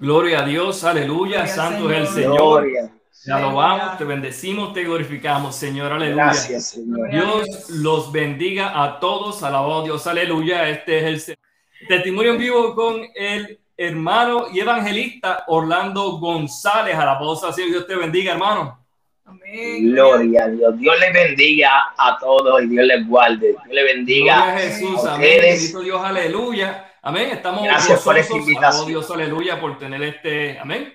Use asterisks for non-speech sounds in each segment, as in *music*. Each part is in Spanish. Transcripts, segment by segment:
Gloria a Dios, aleluya, santo es el Señor. Te alabamos, te bendecimos, te glorificamos, Señor, aleluya. Gracias, Señor. Dios los bendiga a todos, alabado Dios, aleluya. Este es el testimonio en vivo con el hermano y evangelista Orlando González, alabado sea Dios te bendiga, hermano. Amén. Gloria a Dios. Dios les bendiga a todos y Dios les guarde. Dios les bendiga. Gloria a Jesús, amén. Bendito Dios, aleluya. Amén. Estamos Gracias por esta invitación. Dios, aleluya, por tener este, amén.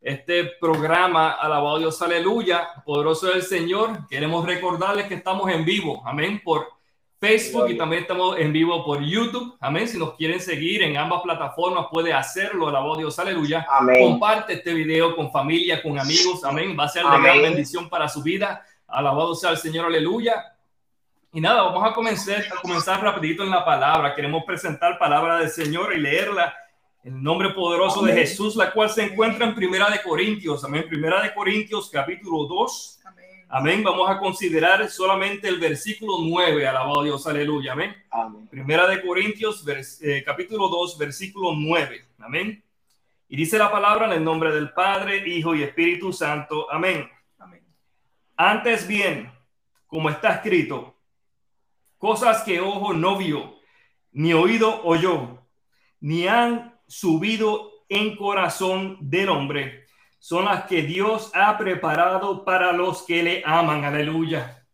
Este programa, alabado Dios, aleluya, poderoso es el Señor. Queremos recordarles que estamos en vivo, amén, por Facebook y también estamos en vivo por YouTube, amén. Si nos quieren seguir en ambas plataformas, puede hacerlo, alabado Dios, aleluya. Amén. Comparte este video con familia, con amigos, amén. Va a ser de gran bendición para su vida. Alabado sea el Señor, aleluya. Y nada, vamos a comenzar, a comenzar rapidito en la palabra. Queremos presentar palabra del Señor y leerla en el nombre poderoso de Amén. Jesús, la cual se encuentra en Primera de Corintios. Amén. Primera de Corintios, capítulo 2. Amén. Vamos a considerar solamente el versículo 9. Alabado Dios, aleluya. Amén. Amén. Primera de Corintios, vers- eh, capítulo 2, versículo 9. Amén. Y dice la palabra en el nombre del Padre, Hijo y Espíritu Santo. Amén. Antes bien, como está escrito, cosas que ojo no vio, ni oído oyó, ni han subido en corazón del hombre, son las que Dios ha preparado para los que le aman. Aleluya.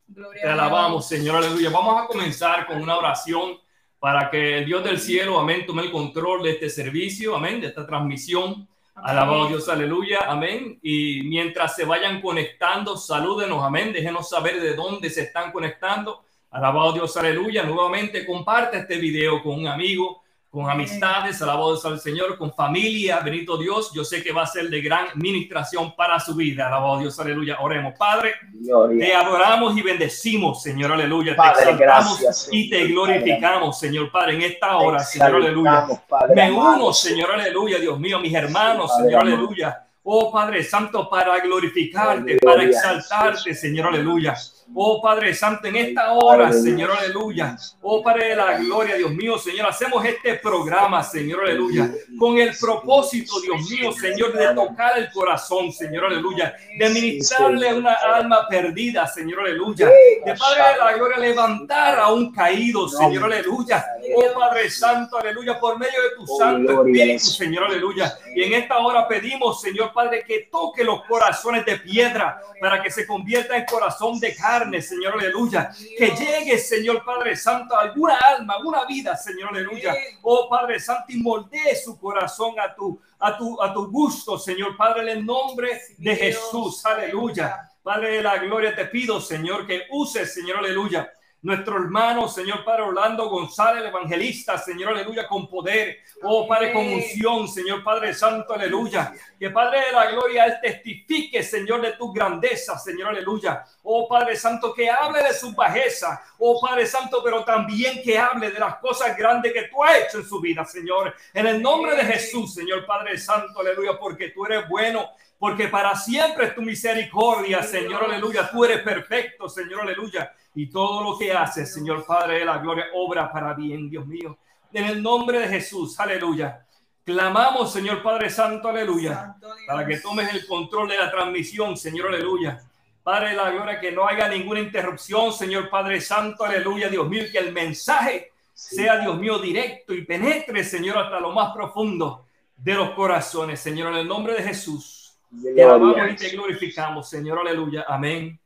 Te alabamos, Señor, aleluya. Vamos a comenzar con una oración para que el Dios del cielo, amén, tome el control de este servicio, amén, de esta transmisión. Alabado Dios, aleluya, amén. Y mientras se vayan conectando, salúdenos, amén. Déjenos saber de dónde se están conectando. Alabado Dios, aleluya. Nuevamente comparte este video con un amigo, con amistades, alabado Dios al Señor, con familia, bendito Dios. Yo sé que va a ser de gran ministración para su vida. Alabado Dios, aleluya. Oremos, Padre. Te Gloria. adoramos y bendecimos, Señor, aleluya. Padre, te exaltamos gracias, y te Señor. glorificamos, Señor Padre, en esta Te hora, Señor, aleluya. Padre Me amado. uno, Señor, aleluya, Dios mío, mis hermanos, Padre Señor, amado. aleluya. Oh Padre Santo, para glorificarte, Gloria para exaltarte, Jesús. Señor, aleluya. Oh Padre Santo, en esta hora, Señor, aleluya. Oh Padre de la gloria, Dios mío, Señor, hacemos este programa, Señor, aleluya, con el propósito, Dios mío, Señor, de tocar el corazón, Señor, aleluya, de ministrarle una alma perdida, Señor, aleluya, de Padre de la gloria, levantar a un caído, Señor, aleluya. Oh Padre Santo, aleluya, por medio de tu Oh, Santo Espíritu. Señor, aleluya. Y en esta hora pedimos, Señor Padre, que toque los corazones de piedra para que se convierta en corazón de carne, Señor, aleluya. Que llegue, Señor Padre Santo, a alguna alma, alguna vida, Señor, aleluya. Oh Padre Santo, y moldee su corazón a tu, a tu, a tu gusto, Señor Padre, en el nombre de Jesús, aleluya. Padre de la gloria, te pido, Señor, que uses, Señor, aleluya, nuestro hermano, Señor Padre Orlando González, el evangelista, Señor, aleluya, con poder, oh Padre, con unción, Señor Padre Santo, aleluya. Que Padre de la gloria, Él testifique, Señor, de tu grandeza, Señor, aleluya. Oh Padre Santo, que hable de su bajeza, oh Padre Santo, pero también que hable de las cosas grandes que tú has hecho en su vida, Señor. En el nombre de Jesús, Señor Padre Santo, aleluya, porque tú eres bueno, porque para siempre es tu misericordia, Señor, aleluya. Tú eres perfecto, Señor, aleluya. Y todo lo que haces, Señor Padre de la gloria, obra para bien, Dios mío. En el nombre de Jesús, aleluya. Clamamos, Señor Padre Santo, aleluya, para que tomes el control de la transmisión, Señor, aleluya. Padre de la gloria, que no haya ninguna interrupción, Señor Padre Santo, aleluya, Dios mío, que el mensaje sea, Dios mío, directo y penetre, Señor, hasta lo más profundo de los corazones, Señor, en el nombre de Jesús. Te alabamos Gloria. y te glorificamos, Señor, aleluya, amén.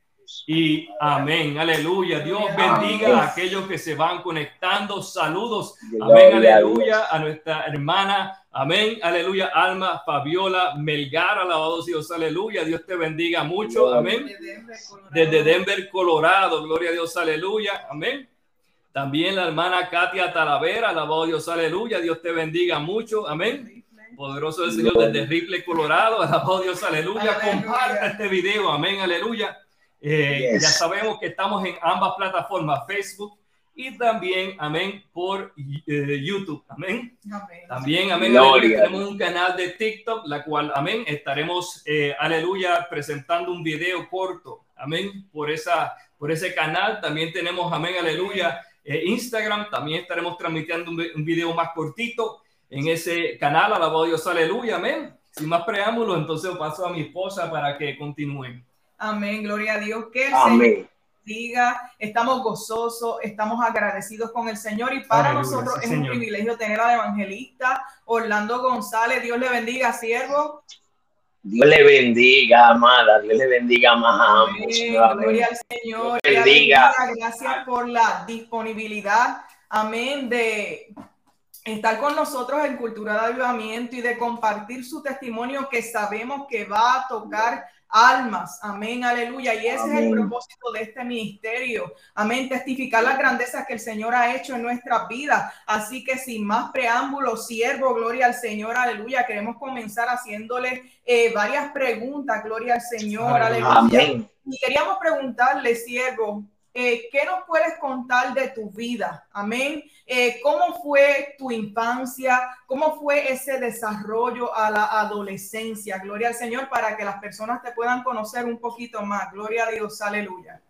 Y amén, aleluya. Dios bendiga a aquellos que se van conectando. Saludos, amén, aleluya, a nuestra hermana, amén, aleluya, Alma Fabiola Melgar, alabado sea Dios, aleluya. Dios te bendiga mucho, amén. Desde Denver, Colorado, gloria a Dios, aleluya, amén. También la hermana Katia Talavera, alabado Dios, aleluya. Dios te bendiga mucho, amén. Poderoso el Señor desde Ripley, Colorado, alabado Dios, aleluya. Comparta este video, amén, aleluya. Eh, Yes. Ya sabemos que estamos en ambas plataformas, Facebook y también, amén, por eh, YouTube, amén. También, amén, aleluya, tenemos un canal de TikTok, la cual, amén, estaremos, eh, aleluya, presentando un video corto, amén, por, esa, por ese canal. También tenemos, amén, aleluya, eh, Instagram, también estaremos transmitiendo un, un video más cortito en ese canal, alabado Dios, aleluya, amén. sin más preámbulos, entonces paso a mi esposa para que continúe. Amén, gloria a Dios. Que el Señor diga, estamos gozosos, estamos agradecidos con el Señor y para nosotros es un privilegio tener al evangelista Orlando González. Dios le bendiga, siervo. Dios le bendiga, amada. Dios le bendiga más a ambos. Gloria al Señor. bendiga. Gracias por la disponibilidad. Amén. De estar con nosotros en Cultura de Avivamiento y de compartir su testimonio que sabemos que va a tocar almas. Amén, aleluya. Y ese es el propósito de este ministerio. Amén, testificar las grandezas que el Señor ha hecho en nuestra vida. Así que sin más preámbulos, siervo, gloria al Señor, aleluya. Queremos comenzar haciéndole eh, varias preguntas, gloria al Señor, aleluya. Y queríamos preguntarle, siervo, eh, ¿qué nos puedes contar de tu vida? Amén. Eh, ¿Cómo fue tu infancia? ¿Cómo fue ese desarrollo a la adolescencia? Gloria al Señor para que las personas te puedan conocer un poquito más. Gloria a Dios, aleluya.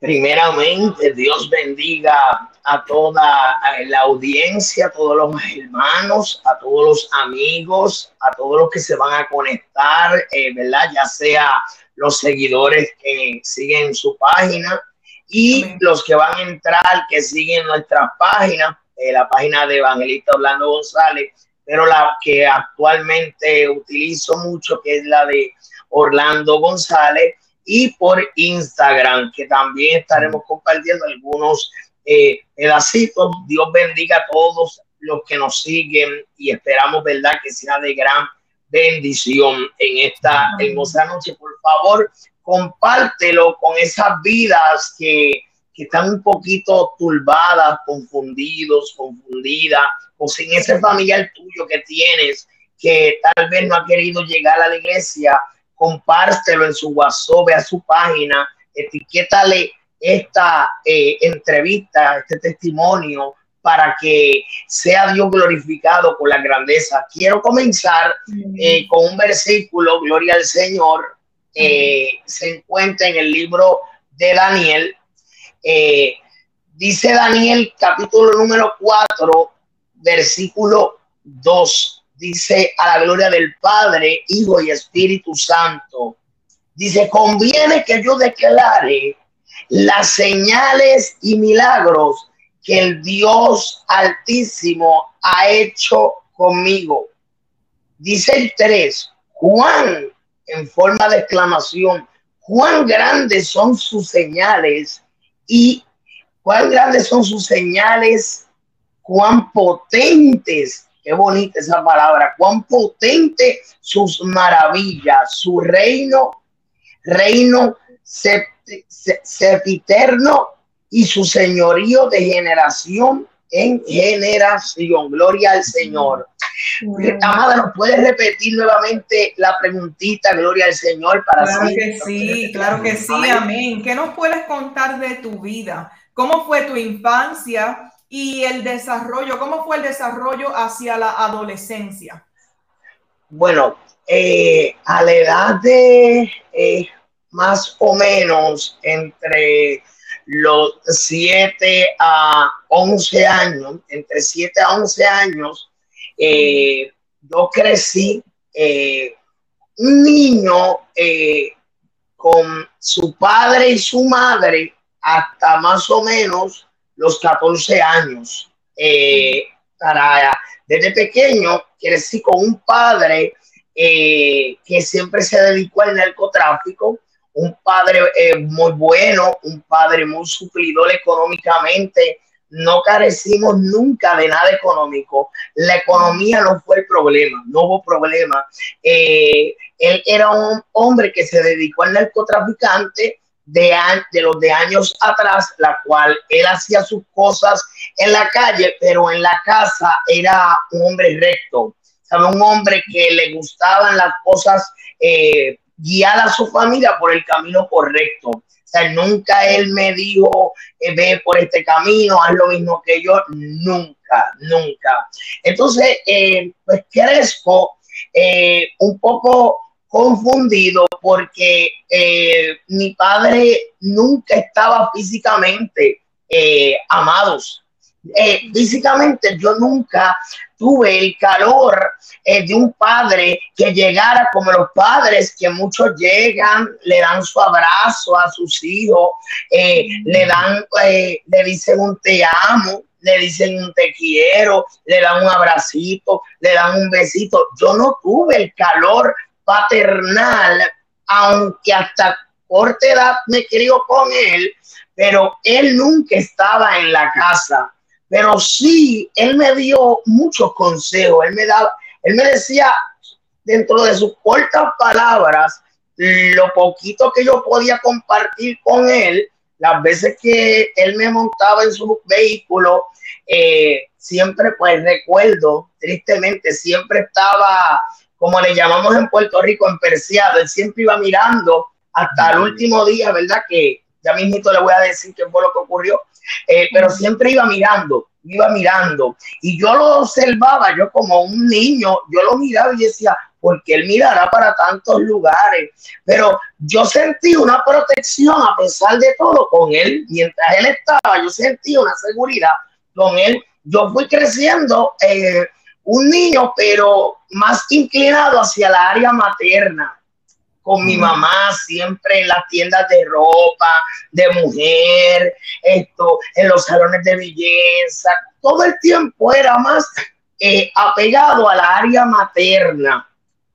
Primeramente, Dios bendiga a toda la audiencia, a todos los hermanos, a todos los amigos, a todos los que se van a conectar, eh, ¿verdad? Ya sea los seguidores que siguen su página y los que van a entrar, que siguen nuestra página, eh, la página de Evangelista Orlando González, pero la que actualmente utilizo mucho, que es la de Orlando González, y por Instagram, que también estaremos compartiendo algunos eh, pedacitos. Dios bendiga a todos los que nos siguen y esperamos, ¿verdad?, que sea de gran bendición en esta hermosa noche. Por favor, compártelo con esas vidas que, que están un poquito turbadas, confundidos, confundidas, o sin ese familiar tuyo que tienes que tal vez no ha querido llegar a la iglesia, compártelo en su WhatsApp, a su página, etiquétale esta eh, entrevista, este testimonio para que sea Dios glorificado con la grandeza. Quiero comenzar eh, con un versículo, Gloria al Señor, eh, se encuentra en el libro de Daniel. Eh, dice Daniel capítulo número 4, versículo 2. Dice a la gloria del Padre, Hijo y Espíritu Santo. Dice, conviene que yo declare las señales y milagros que el Dios Altísimo ha hecho conmigo. Dice el 3, Juan, en forma de exclamación, cuán grandes son sus señales y cuán grandes son sus señales, cuán potentes, qué bonita esa palabra, cuán potente sus maravillas, su reino, reino sepiterno y su señorío de generación en generación. Gloria al Señor. Amada, ¿nos puedes repetir nuevamente la preguntita, Gloria al Señor? Para claro que sí, claro que sí, amén. ¿Qué nos puedes contar de tu vida? ¿Cómo fue tu infancia y el desarrollo? ¿Cómo fue el desarrollo hacia la adolescencia? Bueno, eh, a la edad de eh, más o menos entre los 7 a 11 años, entre 7 a 11 años, eh, yo crecí eh, un niño eh, con su padre y su madre hasta más o menos los 14 años. para, desde pequeño crecí con un padre que siempre se dedicó al narcotráfico un padre eh, muy bueno, un padre muy suplidor económicamente. No carecimos nunca de nada económico. La economía no fue el problema, no hubo problema. Eh, él era un hombre que se dedicó al narcotraficante de, los de años atrás, la cual él hacía sus cosas en la calle, pero en la casa era un hombre recto. ¿sabe? Un hombre que le gustaban las cosas eh, guiar a su familia por el camino correcto. O sea, nunca él me dijo, eh, ve por este camino, haz lo mismo que yo, nunca, nunca. Entonces, eh, pues crezco eh, un poco confundido porque mi padre nunca estaba físicamente amados. Eh, físicamente yo nunca tuve el calor eh, de un padre que llegara como los padres que muchos llegan, le dan su abrazo a sus hijos, eh, le dan, le dicen un te amo, le dicen un te quiero, le dan un abracito, le dan un besito. Yo no tuve el calor paternal, aunque hasta corta edad me crió con él, pero él nunca estaba en la casa pero sí, él me dio muchos consejos, él me daba, él me decía dentro de sus cortas palabras lo poquito que yo podía compartir con él, las veces que él me montaba en su vehículo, eh, siempre pues recuerdo, tristemente, siempre estaba, como le llamamos en Puerto Rico, en perseado, él siempre iba mirando hasta el último día, ¿verdad? Que ya mismito le voy a decir qué fue lo que ocurrió, eh, pero siempre iba mirando, iba mirando. Y yo lo observaba, yo como un niño, yo lo miraba y decía, porque él mirará para tantos lugares. Pero yo sentí una protección a pesar de todo con él. Mientras él estaba, yo sentí una seguridad con él. Yo fui creciendo eh, un niño, pero más inclinado hacia la área materna con mi mamá siempre en las tiendas de ropa, de mujer, esto, en los salones de belleza. Todo el tiempo era más eh, apegado a la área materna.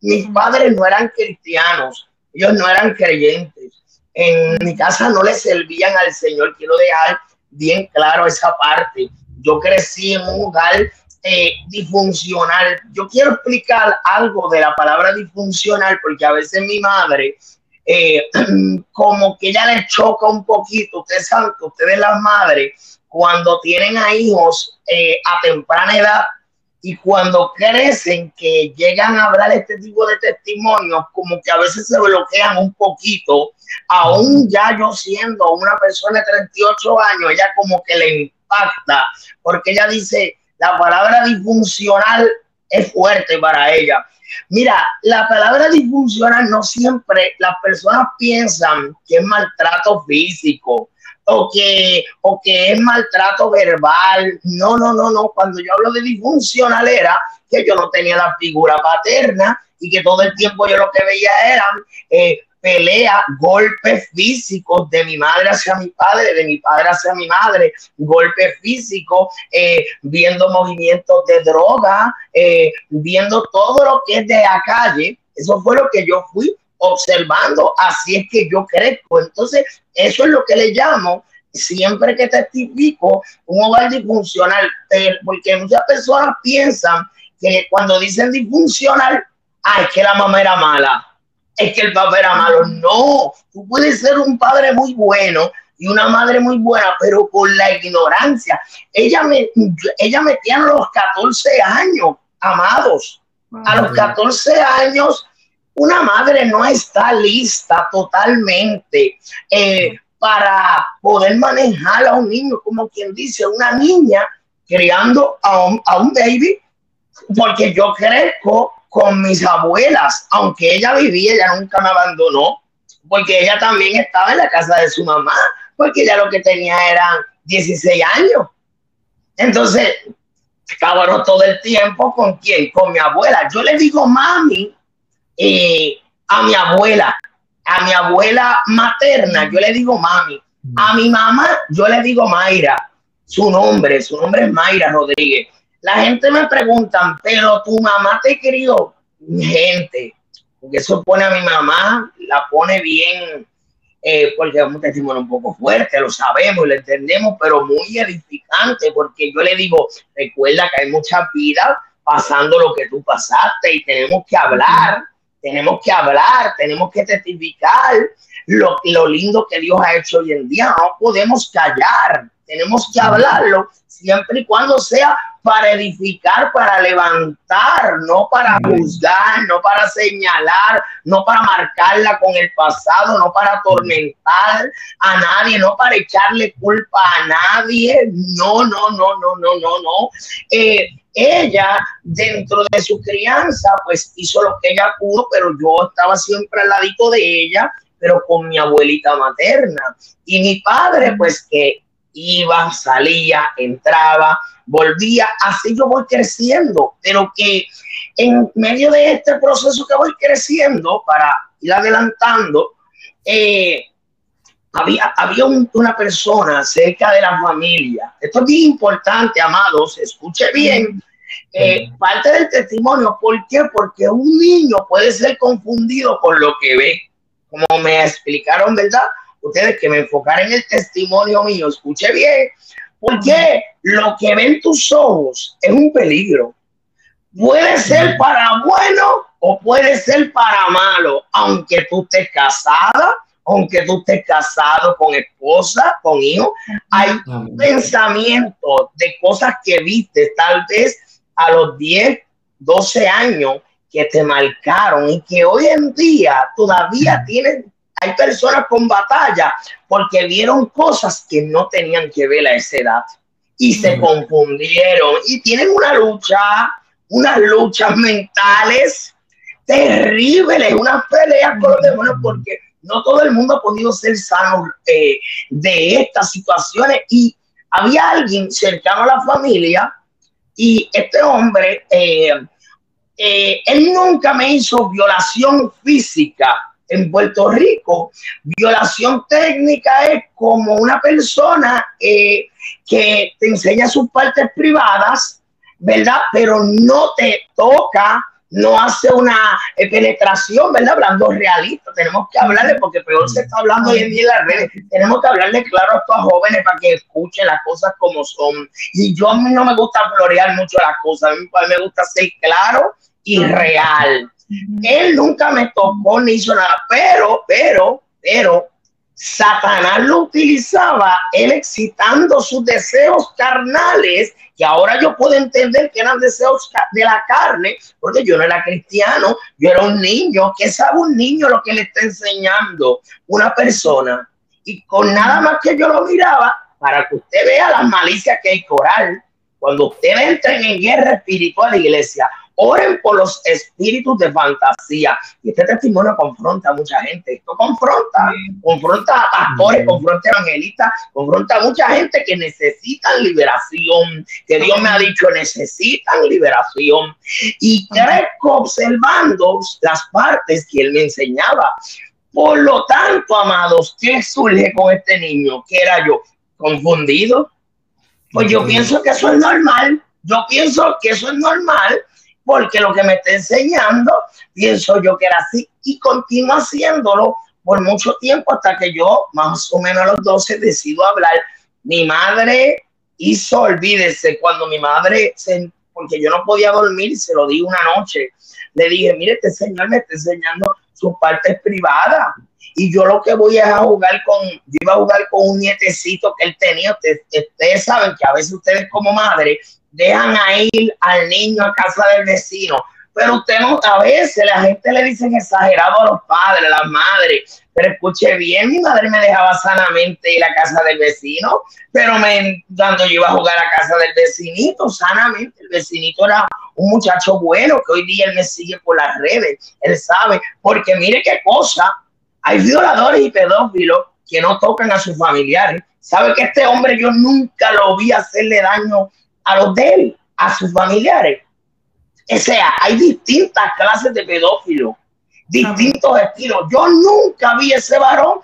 Mis padres no eran cristianos, ellos no eran creyentes. En mi casa no le servían al Señor, quiero dejar bien claro esa parte. Yo crecí en un hogar eh, disfuncional. Yo quiero explicar algo de la palabra disfuncional porque a veces mi madre, eh, *clears throat* como que ella le choca un poquito, ustedes saben que ustedes las madres, cuando tienen a hijos eh, a temprana edad y cuando crecen, que llegan a hablar este tipo de testimonios, como que a veces se bloquean un poquito, aún ya yo siendo una persona de 38 años, ella como que le impacta, porque ella dice, la palabra disfuncional es fuerte para ella. Mira, la palabra disfuncional no siempre las personas piensan que es maltrato físico o que, o que es maltrato verbal. No, no, no, no. Cuando yo hablo de disfuncional era que yo no tenía la figura paterna y que todo el tiempo yo lo que veía eran eh, pelea, golpes físicos de mi madre hacia mi padre, de mi padre hacia mi madre, golpes físicos, eh, viendo movimientos de droga, eh, viendo todo lo que es de la calle. Eso fue lo que yo fui observando, así es que yo crezco. Entonces, eso es lo que le llamo siempre que testifico un hogar disfuncional, porque muchas personas piensan que cuando dicen disfuncional, ay, que la mamá era mala es que el papá era malo. No, tú puedes ser un padre muy bueno y una madre muy buena, pero por la ignorancia. Ella me, ella me tiene a los 14 años, amados. A los 14 años, una madre no está lista totalmente eh, para poder manejar a un niño, como quien dice, una niña criando a un, a un baby, porque yo crezco con mis abuelas, aunque ella vivía, ella nunca me abandonó, porque ella también estaba en la casa de su mamá, porque ella lo que tenía eran 16 años. Entonces, estábamos todo el tiempo con quién, con mi abuela. Yo le digo mami eh, a mi abuela, a mi abuela materna, yo le digo mami. A mi mamá, yo le digo Mayra, su nombre, su nombre es Mayra Rodríguez. La gente me pregunta, pero tu mamá te crió. Gente, porque eso pone a mi mamá, la pone bien, eh, porque es un testimonio un poco fuerte, lo sabemos y lo entendemos, pero muy edificante, porque yo le digo, recuerda que hay muchas vidas pasando lo que tú pasaste y tenemos que hablar, tenemos que hablar, tenemos que testificar lo, lo lindo que Dios ha hecho hoy en día, no podemos callar, tenemos que hablarlo siempre y cuando sea para edificar, para levantar, no para juzgar, no para señalar, no para marcarla con el pasado, no para atormentar a nadie, no para echarle culpa a nadie. No, no, no, no, no, no, no. Eh, ella, dentro de su crianza, pues hizo lo que ella pudo, pero yo estaba siempre al ladito de ella, pero con mi abuelita materna. Y mi padre, pues que iba, salía, entraba, volvía, así yo voy creciendo, pero que en medio de este proceso que voy creciendo para ir adelantando, eh, había, había una persona cerca de la familia. Esto es bien importante, amados, escuche bien. Eh, parte del testimonio, ¿por qué? Porque un niño puede ser confundido por lo que ve, como me explicaron, ¿verdad? Ustedes que me enfocaron en el testimonio mío, escuche bien, porque lo que ven tus ojos es un peligro. Puede ser para bueno o puede ser para malo, aunque tú estés casada, aunque tú estés casado con esposa, con hijo, hay pensamientos de cosas que viste tal vez a los 10, 12 años que te marcaron y que hoy en día todavía tienen, hay personas con batalla porque vieron cosas que no tenían que ver a esa edad y se confundieron y tienen una lucha, unas luchas mentales terribles, unas peleas con los demonios porque no todo el mundo ha podido ser sano eh, de estas situaciones. Y había alguien cercano a la familia y este hombre, eh, eh, él nunca me hizo violación física en Puerto Rico. Violación técnica es como una persona que te enseña sus partes privadas, ¿verdad? Pero no te toca no hace una eh, penetración, ¿verdad? Hablando realista, tenemos que hablarle, porque peor se está hablando hoy en día en las redes, tenemos que hablarle claro a estos jóvenes para que escuchen las cosas como son. Y yo a mí no me gusta florear mucho las cosas, a mí me gusta ser claro y real. Él nunca me tocó ni hizo nada, pero, pero, pero, Satanás lo utilizaba, él excitando sus deseos carnales que ahora yo puedo entender que eran deseos de la carne, porque yo no era cristiano, yo era un niño. ¿Qué sabe un niño lo que le está enseñando una persona? Y con nada más que yo lo miraba, para que usted vea las malicias que hay coral, cuando usted entra en guerra espiritual, iglesia, Oren por los espíritus de fantasía. Y este testimonio confronta a mucha gente. Esto confronta, confronta a pastores, confronta a evangelistas, confronta a mucha gente que necesitan liberación, que Dios me ha dicho necesitan liberación. Y crezco observando las partes que él me enseñaba. Por lo tanto, amados, ¿qué surge con este niño? ¿Qué era yo? ¿Confundido? Pues yo pienso que eso es normal. Yo pienso que eso es normal porque lo que me está enseñando, pienso yo que era así y continúo haciéndolo por mucho tiempo hasta que yo, más o menos a los 12, decido hablar. Mi madre hizo, olvídese, cuando mi madre, se, porque yo no podía dormir, se lo di una noche, le dije, mire, este señor me está enseñando sus partes privadas y yo lo que voy a jugar con, yo iba a jugar con un nietecito que él tenía, ustedes, saben que a veces ustedes como madre dejan a ir al niño a casa del vecino. Pero usted no, a veces la gente le dice exagerado a los padres, a las madres. Pero escuche bien, mi madre me dejaba sanamente ir a casa del vecino, pero cuando yo iba a jugar a casa del vecinito, sanamente, el vecinito era un muchacho bueno que hoy día él me sigue por las redes, él sabe, porque mire qué cosa, hay violadores y pedófilos que no tocan a sus familiares. Sabe que este hombre yo nunca lo vi hacerle daño a los de él, a sus familiares. O sea, hay distintas clases de pedófilos, distintos estilos. Yo nunca vi ese varón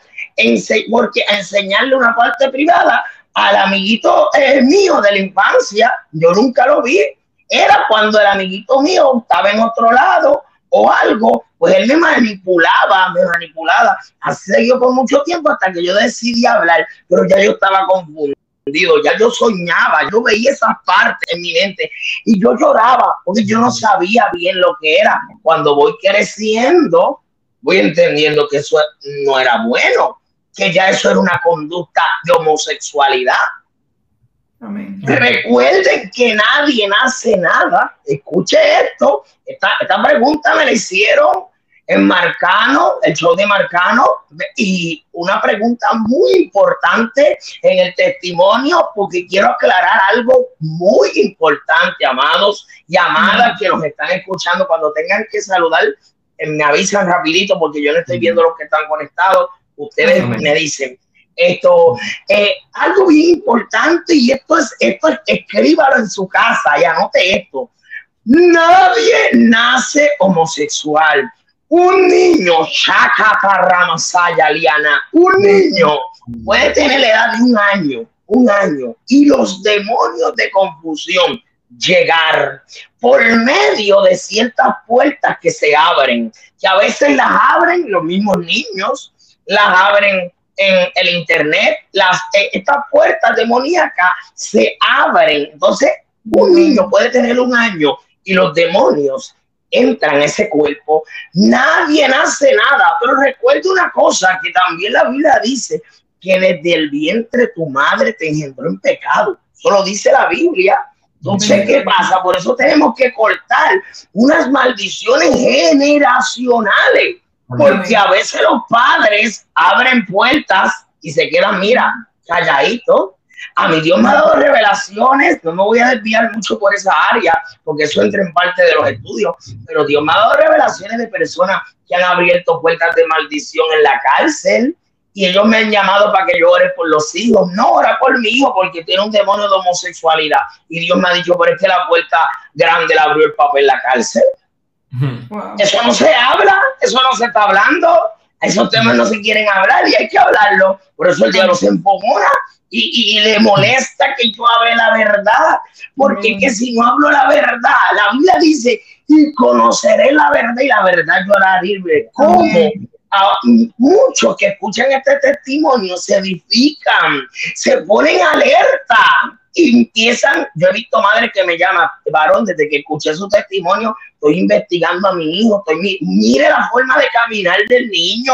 porque enseñarle una parte privada al amiguito eh, mío de la infancia. Yo nunca lo vi. Era cuando el amiguito mío estaba en otro lado o algo, pues él me manipulaba, me manipulaba. Así siguió por mucho tiempo hasta que yo decidí hablar, pero ya yo estaba confundido ya yo soñaba, yo veía esas partes en mi mente y yo lloraba porque yo no sabía bien lo que era. Cuando voy creciendo, voy entendiendo que eso no era bueno, que ya eso era una conducta de homosexualidad. Recuerden que nadie hace nada. Escuche esto. Esta, esta pregunta me la hicieron en Marcano, el show de Marcano, y una pregunta muy importante en el testimonio, porque quiero aclarar algo muy importante, amados y amadas que nos están escuchando, cuando tengan que saludar, eh, me avisan rapidito, porque yo no estoy viendo los que están conectados, ustedes me dicen, Esto, eh, algo bien importante, y esto es, esto es, escríbalo en su casa y anote esto. Nadie nace homosexual. Un niño, Liana, un niño puede tener la edad de un año, un año, y los demonios de confusión llegar por medio de ciertas puertas que se abren, que a veces las abren los mismos niños, las abren en el internet, las, eh, estas puertas demoníacas se abren. Entonces, un niño puede tener un año y los demonios entran en ese cuerpo. Nadie nace nada, pero recuerda una cosa que también la Biblia dice, que desde el vientre tu madre te engendró en pecado. Eso lo dice la Biblia. Entonces, ¿qué pasa? Por eso tenemos que cortar unas maldiciones generacionales porque a veces los padres abren puertas y se quedan, mira, calladitos. A mi Dios me ha dado revelaciones, no me voy a desviar mucho por esa área, porque eso entra en parte de los estudios, pero Dios me ha dado revelaciones de personas que han abierto puertas de maldición en la cárcel, y ellos me han llamado para que yo ore por los hijos. No, ora por mi hijo porque tiene un demonio de homosexualidad. Y Dios me ha dicho, pero es que la puerta grande la abrió el papel en la cárcel. Eso no se habla, eso no se está hablando, esos temas no se quieren hablar y hay que hablarlo. Por eso el diablo se empomona y, y, le molesta que yo hable la verdad, porque que si no hablo la verdad, la Biblia dice, y conoceré la verdad y la verdad yo hará libre. ¿Cómo? muchos que escuchan este testimonio se edifican, se ponen alerta y empiezan, yo he visto madres que me llaman, varón, desde que escuché su testimonio, estoy investigando a mi hijo, estoy, mire la forma de caminar del niño.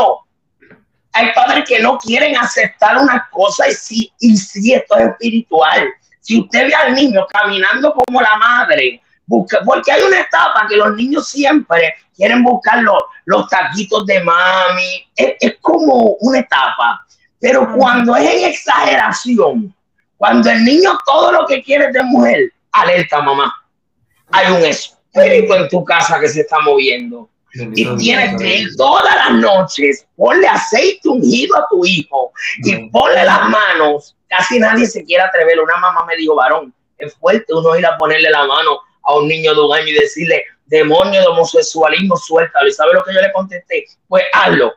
Hay padres que no quieren aceptar una cosa y sí, y sí, esto es espiritual. Si usted ve al niño caminando como la madre, busca, porque hay una etapa que los niños siempre quieren buscar los, los taquitos de mami, es, es como una etapa. Pero cuando es en exageración, cuando el niño todo lo que quiere es de mujer, alerta mamá. Hay un espíritu en tu casa que se está moviendo. Y tienes que ir todas las noches, ponle aceite ungido a tu hijo y ponle las manos. Casi nadie se quiere atrever. Una mamá me dijo, varón, es fuerte uno ir a ponerle la mano a un niño de un año y decirle, demonio de homosexualismo, suéltalo. ¿Y sabe lo que yo le contesté? Pues hazlo,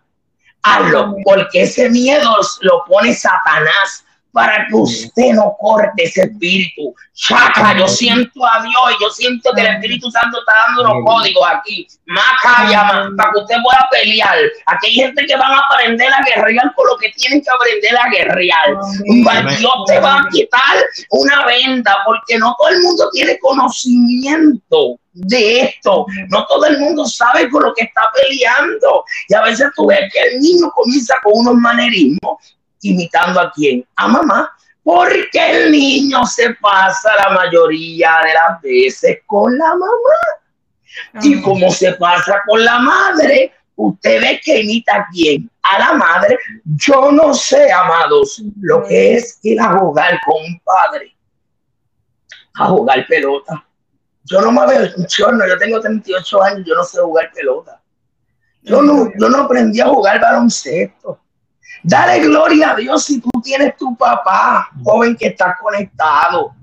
hazlo, porque ese miedo lo pone Satanás para que usted no corte ese espíritu. Chaca, yo siento a Dios y yo siento que el Espíritu Santo está dando unos códigos aquí. Maca, para que usted pueda pelear. Aquí hay gente que van a aprender a guerrear con lo que tienen que aprender a guerrear. Dios te va a quitar una venda porque no todo el mundo tiene conocimiento de esto. No todo el mundo sabe con lo que está peleando. Y a veces tú ves que el niño comienza con unos manerismos imitando a quién? A mamá, porque el niño se pasa la mayoría de las veces con la mamá. Y como se pasa con la madre, usted ve que imita a quién? A la madre. Yo no sé, amados, lo que es ir a jugar con un padre, a jugar pelota. Yo no me veo, yo, no, yo tengo 38 años, yo no sé jugar pelota. Yo no, yo no aprendí a jugar baloncesto. Dale gloria a Dios si tú tienes tu papá, joven que está conectado,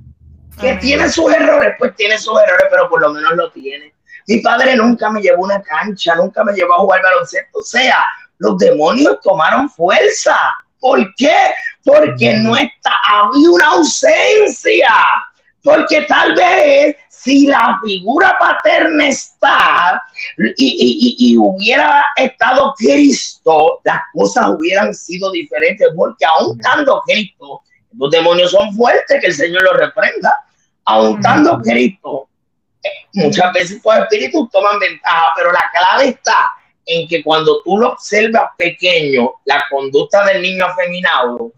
que tiene sus errores, pues tiene sus errores, pero por lo menos lo tiene. Mi padre nunca me llevó a una cancha, nunca me llevó a jugar baloncesto. O sea, los demonios tomaron fuerza. ¿Por qué? Porque no está, había una ausencia. Porque tal vez si la figura paterna está y, hubiera estado Cristo, las cosas hubieran sido diferentes, porque aún estando Cristo, los demonios son fuertes, que el Señor los reprenda, aún estando Cristo, eh, muchas veces los espíritus toman ventaja, pero la clave está en que cuando tú lo observas pequeño, la conducta del niño afeminado,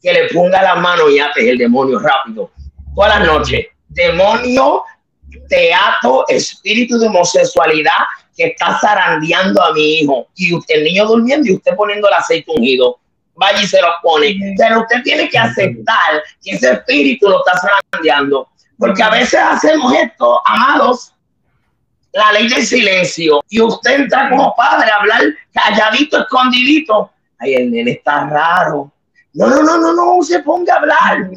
que le ponga la mano y hace el demonio rápido. Todas las noches, demonio teatro, espíritu de homosexualidad que está zarandeando a mi hijo. Y usted, el niño durmiendo y usted poniendo el aceite ungido. Vaya y se lo pone. Pero usted tiene que aceptar que ese espíritu lo está zarandeando. Porque a veces hacemos esto, amados, la ley del silencio. Y usted entra como padre a hablar calladito, escondidito. Ay, el nene está raro. No, no, no, no, no se ponga a hablar.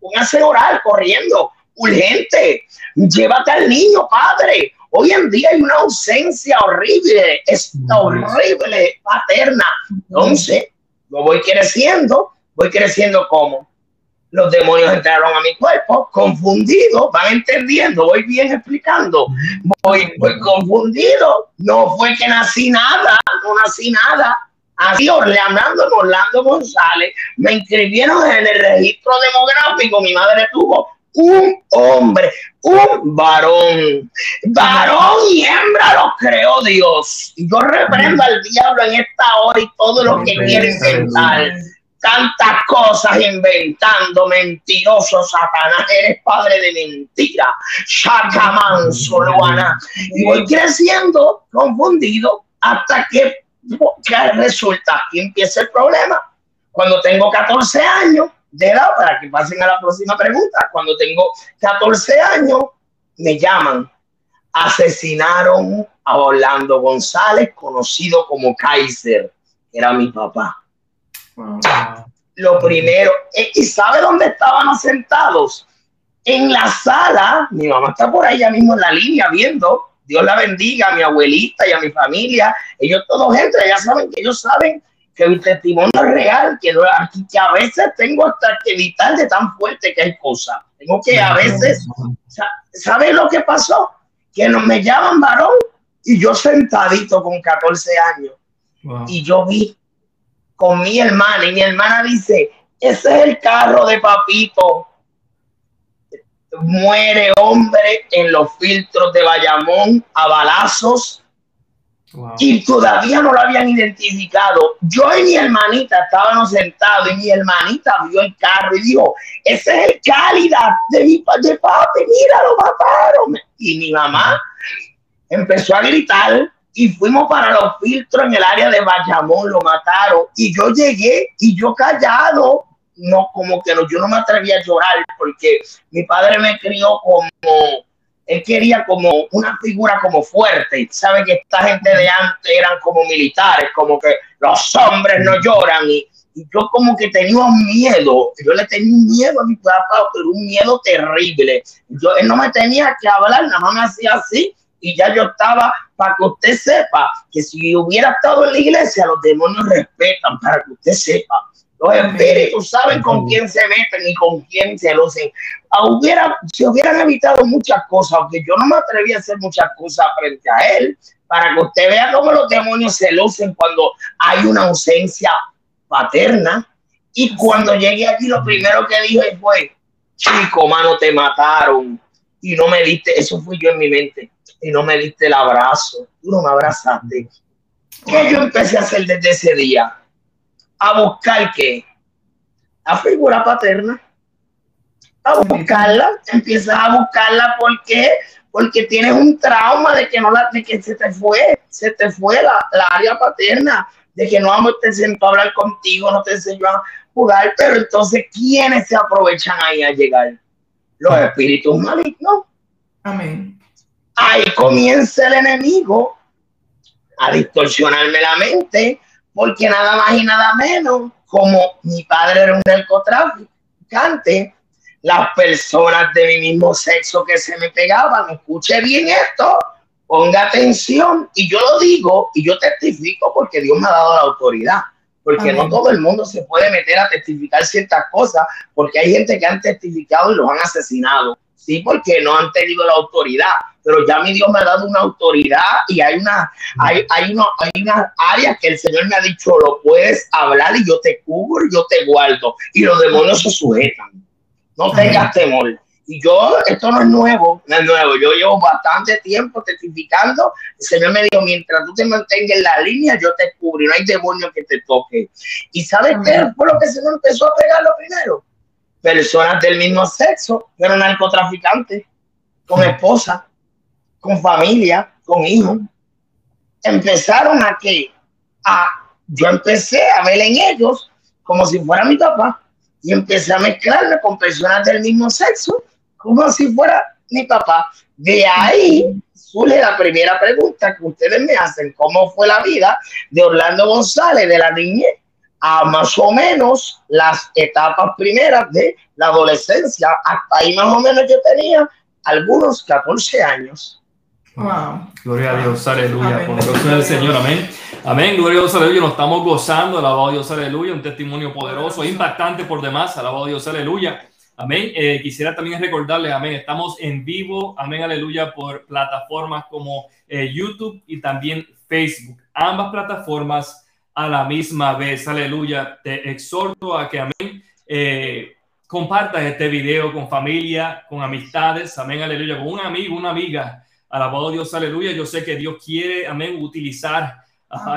Póngase a orar corriendo, urgente. Llévate al niño, padre. Hoy en día hay una ausencia horrible, es horrible, paterna. Entonces, yo voy creciendo, voy creciendo como los demonios entraron a mi cuerpo, confundido, van entendiendo, voy bien explicando, voy, voy confundido, no fue que nací nada, no nací nada, así Orlando, Orlando González, me inscribieron en el registro demográfico, mi madre tuvo un hombre, un varón, varón y hembra lo creó Dios. Yo reprendo al diablo en esta hora y todo lo que quiere inventar. Tantas cosas inventando, mentiroso Satanás, eres padre de mentira. Shakamán, Soluana. Y voy creciendo confundido hasta que, que resulta que empieza el problema. Cuando tengo 14 años, de edad para que pasen a la próxima pregunta. Cuando tengo 14 años, me llaman. Asesinaron a Orlando González, conocido como Kaiser, era mi papá. Lo primero, eh, ¿y sabe dónde estaban sentados? En la sala, mi mamá está por ahí ya mismo en la línea viendo. Dios la bendiga a mi abuelita y a mi familia. Ellos todos entran, ya saben que ellos saben que mi testimonio es real, que, que a veces tengo hasta que evitar de tan fuerte que hay cosas. Tengo que a veces, ¿sabes lo que pasó? Que no me llaman varón y yo sentadito con 14 años y yo vi con mi hermana y mi hermana dice, ese es el carro de papito. Muere hombre en los filtros de Bayamón a balazos y todavía no lo habían identificado. Yo y mi hermanita estábamos sentados y mi hermanita vio el carro y dijo, ese es el cálida de mi de papi, mira, lo mataron. Y mi mamá empezó a gritar y fuimos para los filtros en el área de Bayamón, lo mataron. Y yo llegué y yo callado, no, como que no, yo no me atreví a llorar porque mi padre me crió como él quería como una figura como fuerte. Sabe que esta gente de antes eran como militares, como que los hombres no lloran y, yo como que tenía un miedo, yo le tenía un miedo a mi papá, pero un miedo terrible. Yo, él no me tenía que hablar, nada más me hacía así y ya yo estaba, para que usted sepa que si hubiera estado en la iglesia, los demonios respetan, para que usted sepa. Los espíritus saben con quién se meten y con quién se lucen. Ah, hubiera, se hubieran evitado muchas cosas, aunque yo no me atreví a hacer muchas cosas frente a él, para que usted vea cómo los demonios se lucen cuando hay una ausencia paterna. Y cuando llegué aquí, lo primero que dije fue, chico, mano, te mataron. Y no me diste, eso fui yo en mi mente, y no me diste el abrazo, tú no me abrazaste. ¿Qué yo empecé a hacer desde ese día? A buscar qué? La figura paterna. A buscarla, empiezas a buscarla porque porque tienes un trauma de que no la, de que se te fue, se te fue la, área paterna, de que no te sentó a hablar contigo, no te enseñó a jugar, pero entonces ¿quiénes se aprovechan ahí a llegar? Los espíritus malignos. Amén. Ahí comienza el enemigo a distorsionarme la mente, porque nada más y nada menos, como mi padre era un narcotraficante, las personas de mi mismo sexo que se me pegaban, escuche bien esto, ponga atención, y yo lo digo y yo testifico porque Dios me ha dado la autoridad, porque no todo el mundo se puede meter a testificar ciertas cosas, porque hay gente que han testificado y los han asesinado, sí, porque no han tenido la autoridad pero ya mi Dios me ha dado una autoridad y hay una, hay, hay, hay unas áreas que el Señor me ha dicho, lo puedes hablar y yo te cubro yo te guardo. Y los demonios se sujetan. No tengas temor. Y yo, esto no es nuevo, no es nuevo. Yo llevo bastante tiempo testificando. El Señor me dijo, mientras tú te mantengas en la línea, yo te cubro y no hay demonio que te toque. ¿Y sabes qué fue lo que se me empezó a pegar lo primero? Personas del mismo sexo, pero narcotraficantes, con esposa con familia, con hijos, empezaron a que, a, yo empecé a ver en ellos como si fuera mi papá y empecé a mezclarme con personas del mismo sexo como si fuera mi papá. De ahí surge la primera pregunta que ustedes me hacen, ¿cómo fue la vida de Orlando González de la niñez a más o menos las etapas primeras de la adolescencia. Hasta ahí más o menos yo tenía algunos 14 años. Wow. Gloria a Dios, aleluya. Por el del Señor, amén. Amén, gloria a Dios, aleluya. Nos estamos gozando, alabado Dios, aleluya. Un testimonio poderoso, impactante por demás, alabado Dios, aleluya. Amén. Eh, quisiera también recordarles, amén, estamos en vivo, amén, aleluya, por plataformas como eh, YouTube y también Facebook. Ambas plataformas a la misma vez, aleluya. Te exhorto a que, amén, eh, compartas este video con familia, con amistades, amén, aleluya, con un amigo, una amiga. Alabado Dios, aleluya. Yo sé que Dios quiere, amén, utilizar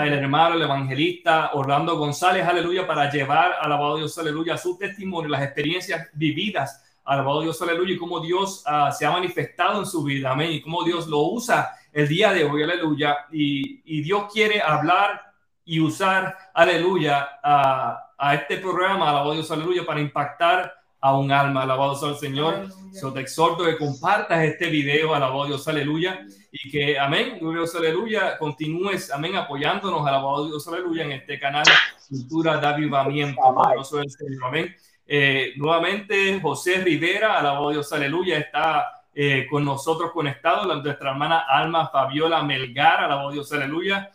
el hermano, el evangelista Orlando González, aleluya, para llevar, alabado Dios, aleluya, su testimonio, las experiencias vividas, alabado Dios, aleluya, y cómo Dios uh, se ha manifestado en su vida, amén, y cómo Dios lo usa el día de hoy, aleluya, y, y Dios quiere hablar y usar, aleluya, a, a este programa, alabado Dios, aleluya, para impactar a un alma. Alabado sea el Señor. So te exhorto que compartas este video. Alabado Dios, aleluya. Y que, amén, Dios, aleluya, continúes, amén, apoyándonos. Alabado Dios, aleluya, en este canal Cultura de Avivamiento. Señor, amén. Eh, nuevamente, José Rivera, alabado Dios, aleluya, está eh, con nosotros conectado. Nuestra hermana Alma Fabiola Melgar, alabado Dios, aleluya.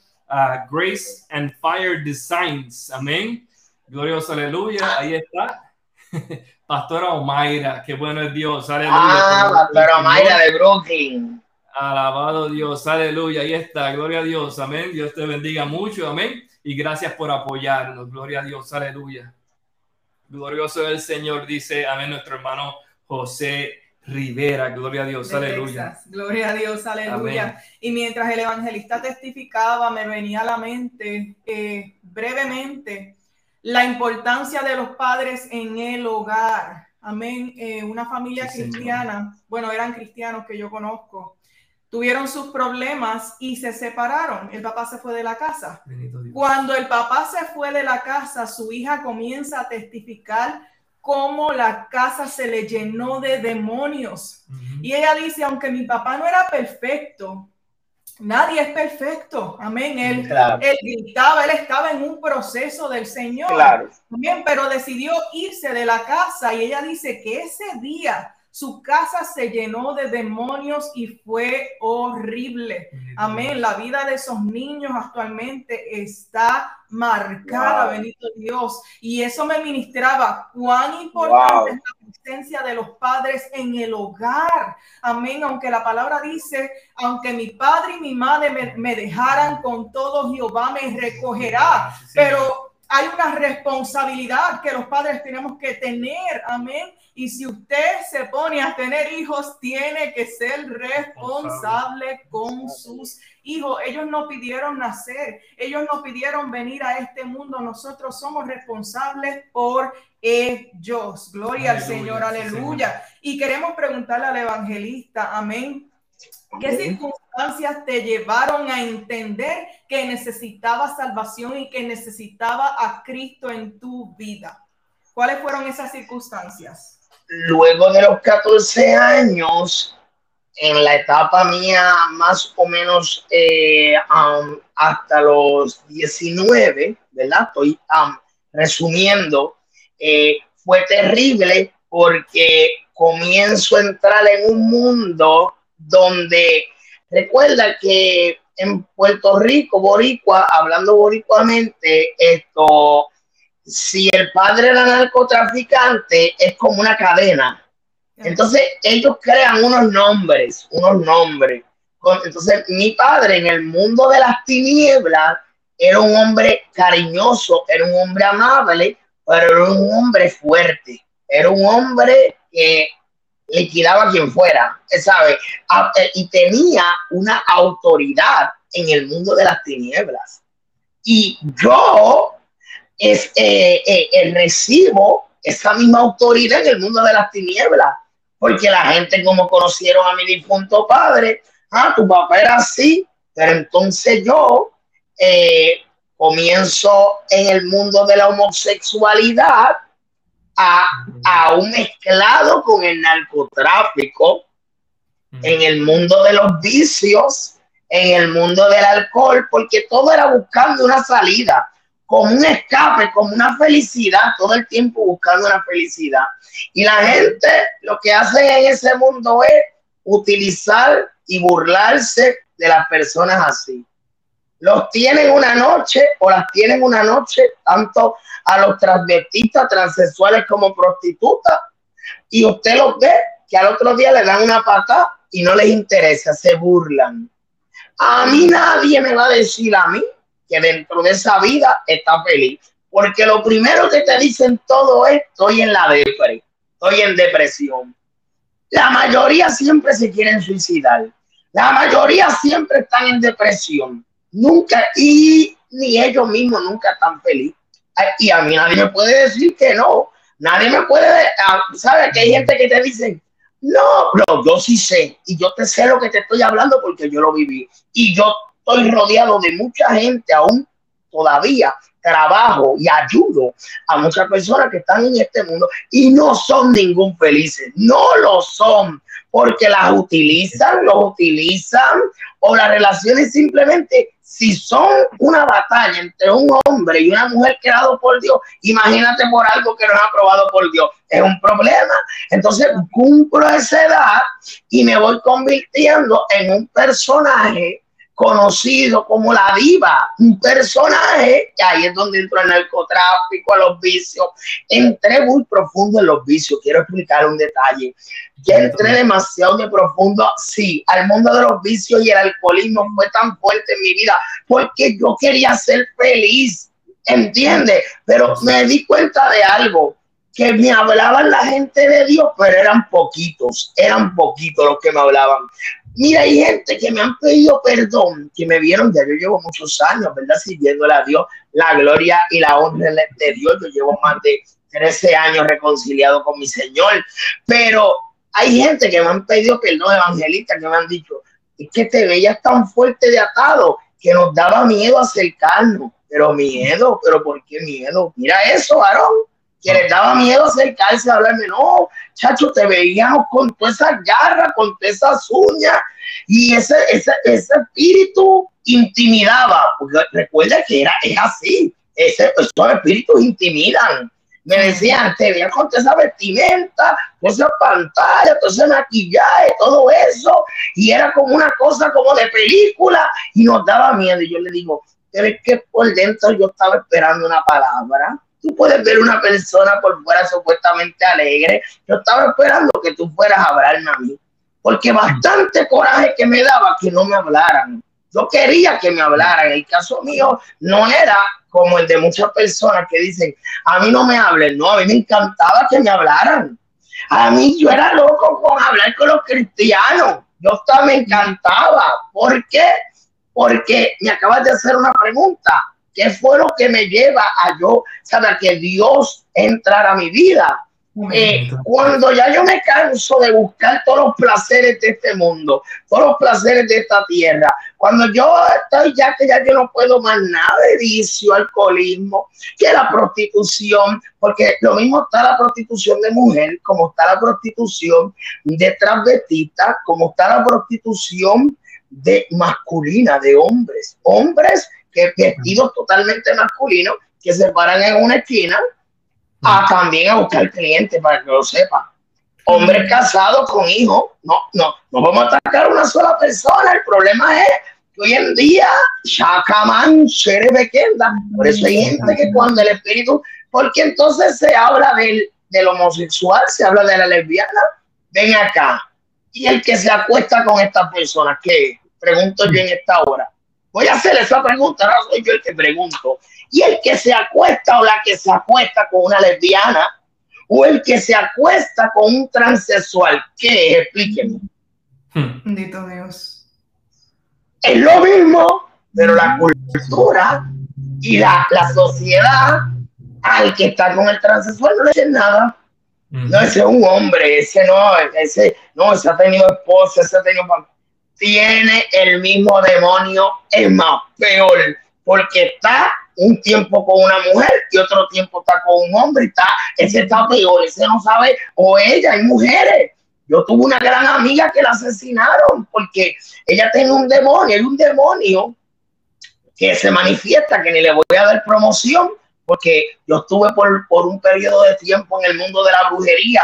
Grace and Fire Designs, amén. Glorioso, aleluya. Ahí está. *laughs* Pastora Omaira, qué bueno es Dios, aleluya. Ah, Pastora Omaira de Brooklyn. Alabado Dios, aleluya, ahí está, gloria a Dios, amén. Dios te bendiga mucho, amén. Y gracias por apoyarnos, gloria a Dios, aleluya. Glorioso es el Señor, dice, amén, nuestro hermano José Rivera, gloria a Dios, aleluya. Gloria a Dios, aleluya. Y mientras el evangelista testificaba, me venía a la mente eh, brevemente la importancia de los padres en el hogar. Amén. Eh, una familia cristiana, bueno, eran cristianos que yo conozco, tuvieron sus problemas y se separaron. El papá se fue de la casa. Cuando el papá se fue de la casa, su hija comienza a testificar cómo la casa se le llenó de demonios. Y ella dice, aunque mi papá no era perfecto, Nadie es perfecto, amén. Él, él gritaba, él estaba en un proceso del Señor, claro. amén, pero decidió irse de la casa y ella dice que ese día su casa se llenó de demonios y fue horrible. Amén. La vida de esos niños actualmente está marcada, bendito Dios. Y eso me ministraba cuán importante es la presencia de los padres en el hogar. Amén. Aunque la palabra dice, aunque mi padre y mi madre me, dejaran con todo, Jehová me recogerá. Pero hay una responsabilidad que los padres tenemos que tener. Amén y si usted se pone a tener hijos, tiene que ser responsable con sus hijos. Ellos no pidieron nacer, ellos no pidieron venir a este mundo. Nosotros somos responsables por ellos. Gloria al Señor, aleluya. Y queremos preguntarle al evangelista, amén. ¿Qué circunstancias te llevaron a entender que necesitaba salvación y que necesitaba a Cristo en tu vida? ¿Cuáles fueron esas circunstancias? Luego de los 14 años, en la etapa mía más o menos eh, hasta los 19, ¿verdad? Estoy um, resumiendo, eh, fue terrible porque comienzo a entrar en un mundo donde recuerda que en Puerto Rico, boricua, hablando boricuamente, esto, si el padre era narcotraficante, es como una cadena. Entonces ellos crean unos nombres, unos nombres. Entonces mi padre en el mundo de las tinieblas era un hombre cariñoso, era un hombre amable, pero era un hombre fuerte. Era un hombre que liquidaba a quien fuera, ¿sabe? Eh, y tenía una autoridad en el mundo de las tinieblas. Y yo es, eh, eh, el recibo esa misma autoridad en el mundo de las tinieblas. Porque la gente, como conocieron a mi difunto padre, ah, tu papá era así, pero entonces yo eh, comienzo en el mundo de la homosexualidad a, a un mezclado con el narcotráfico, en el mundo de los vicios, en el mundo del alcohol, porque todo era buscando una salida como un escape, como una felicidad, todo el tiempo buscando una felicidad. Y la gente lo que hace en ese mundo es utilizar y burlarse de las personas así. Los tienen una noche o las tienen una noche, tanto a los transvestistas, transexuales como prostitutas, y usted los ve que al otro día le dan una pata y no les interesa, se burlan. A mí nadie me va a decir a mí que dentro de esa vida está feliz, porque lo primero que te dicen todo es estoy en la depresión, estoy en depresión. La mayoría siempre se quieren suicidar. La mayoría siempre están en depresión. Nunca, y ni ellos mismos nunca están felices. Y a mí nadie me puede decir que no. Nadie me puede, ah, ¿sabes? Que hay gente que te dice, no, no, yo sí sé. Y yo te sé lo que te estoy hablando porque yo lo viví. Y yo estoy rodeado de mucha gente aún todavía trabajo y ayudo a muchas personas que están en este mundo y no son ningún felices, no lo son, porque las utilizan, los utilizan o las relaciones simplemente si son una batalla entre un hombre y una mujer creado por Dios, imagínate por algo que no es aprobado por Dios, es un problema. Entonces cumplo esa edad y me voy convirtiendo en un personaje conocido como la diva, un personaje, que ahí es donde entró el narcotráfico, a los vicios. Entré muy profundo en los vicios, quiero explicar un detalle. Ya entré demasiado de profundo, sí, al mundo de los vicios y el alcoholismo fue tan fuerte en mi vida, porque yo quería ser feliz, ¿entiendes? Pero me di cuenta de algo, que me hablaban la gente de Dios, pero eran poquitos, eran poquitos los que me hablaban. Mira, hay gente que me han pedido perdón, que me vieron, ya yo llevo muchos años, ¿verdad? Sirviéndole a Dios la gloria y la honra de Dios. Yo llevo más de 13 años reconciliado con mi Señor, pero hay gente que me han pedido perdón, evangelistas, que me han dicho, es que te veías tan fuerte de atado que nos daba miedo acercarnos. Pero miedo, pero ¿por qué miedo? Mira eso, varón que les daba miedo acercarse a hablarme, no, chacho, te veíamos con todas esas garras, con todas esas uñas, y ese, ese, ese espíritu intimidaba, porque recuerda que era, es así, ese, esos espíritus intimidan. Me decían, te veían con toda esa vestimenta, con esa pantalla, todo ese maquillaje, todo eso, y era como una cosa como de película, y nos daba miedo. Y yo le digo, pero es que por dentro yo estaba esperando una palabra Tú puedes ver una persona por fuera supuestamente alegre. Yo estaba esperando que tú fueras a hablarme a mí, porque bastante coraje que me daba que no me hablaran. Yo quería que me hablaran. El caso mío no era como el de muchas personas que dicen, a mí no me hablen. No, a mí me encantaba que me hablaran. A mí yo era loco con hablar con los cristianos. Yo estaba, me encantaba. ¿Por qué? Porque me acabas de hacer una pregunta. ¿Qué fue lo que me lleva a yo, saber que Dios entrara a mi vida? Eh, cuando ya yo me canso de buscar todos los placeres de este mundo, todos los placeres de esta tierra, cuando yo estoy ya que ya yo no puedo más nada de vicio, alcoholismo, que la prostitución, porque lo mismo está la prostitución de mujer, como está la prostitución de transvestita, como está la prostitución de masculina, de hombres, hombres que vestidos totalmente masculinos que se paran en una esquina a también a buscar clientes para que lo sepa. Hombres casados con hijos, no, no, no vamos a atacar a una sola persona. El problema es que hoy en día, Shakaman, Sherebequenda, por eso hay gente que cuando el espíritu, porque entonces se habla del, del homosexual, se habla de la lesbiana, ven acá. Y el que se acuesta con esta persona, ¿qué? Pregunto yo en esta hora Voy a hacer esa pregunta, no soy yo el que pregunto. Y el que se acuesta o la que se acuesta con una lesbiana o el que se acuesta con un transexual, ¿qué es? Explíquenme. Hmm. Bendito Dios. Es lo mismo, pero la cultura y la, la sociedad al que está con el transexual no le dicen nada. No, ese es un hombre, ese no, ese no, ese ha tenido esposa, ese ha tenido tiene el mismo demonio, es más peor, porque está un tiempo con una mujer y otro tiempo está con un hombre, está, ese está peor, ese no sabe, o ella, hay mujeres. Yo tuve una gran amiga que la asesinaron porque ella tiene un demonio, hay un demonio que se manifiesta, que ni le voy a dar promoción, porque yo estuve por, por un periodo de tiempo en el mundo de la brujería.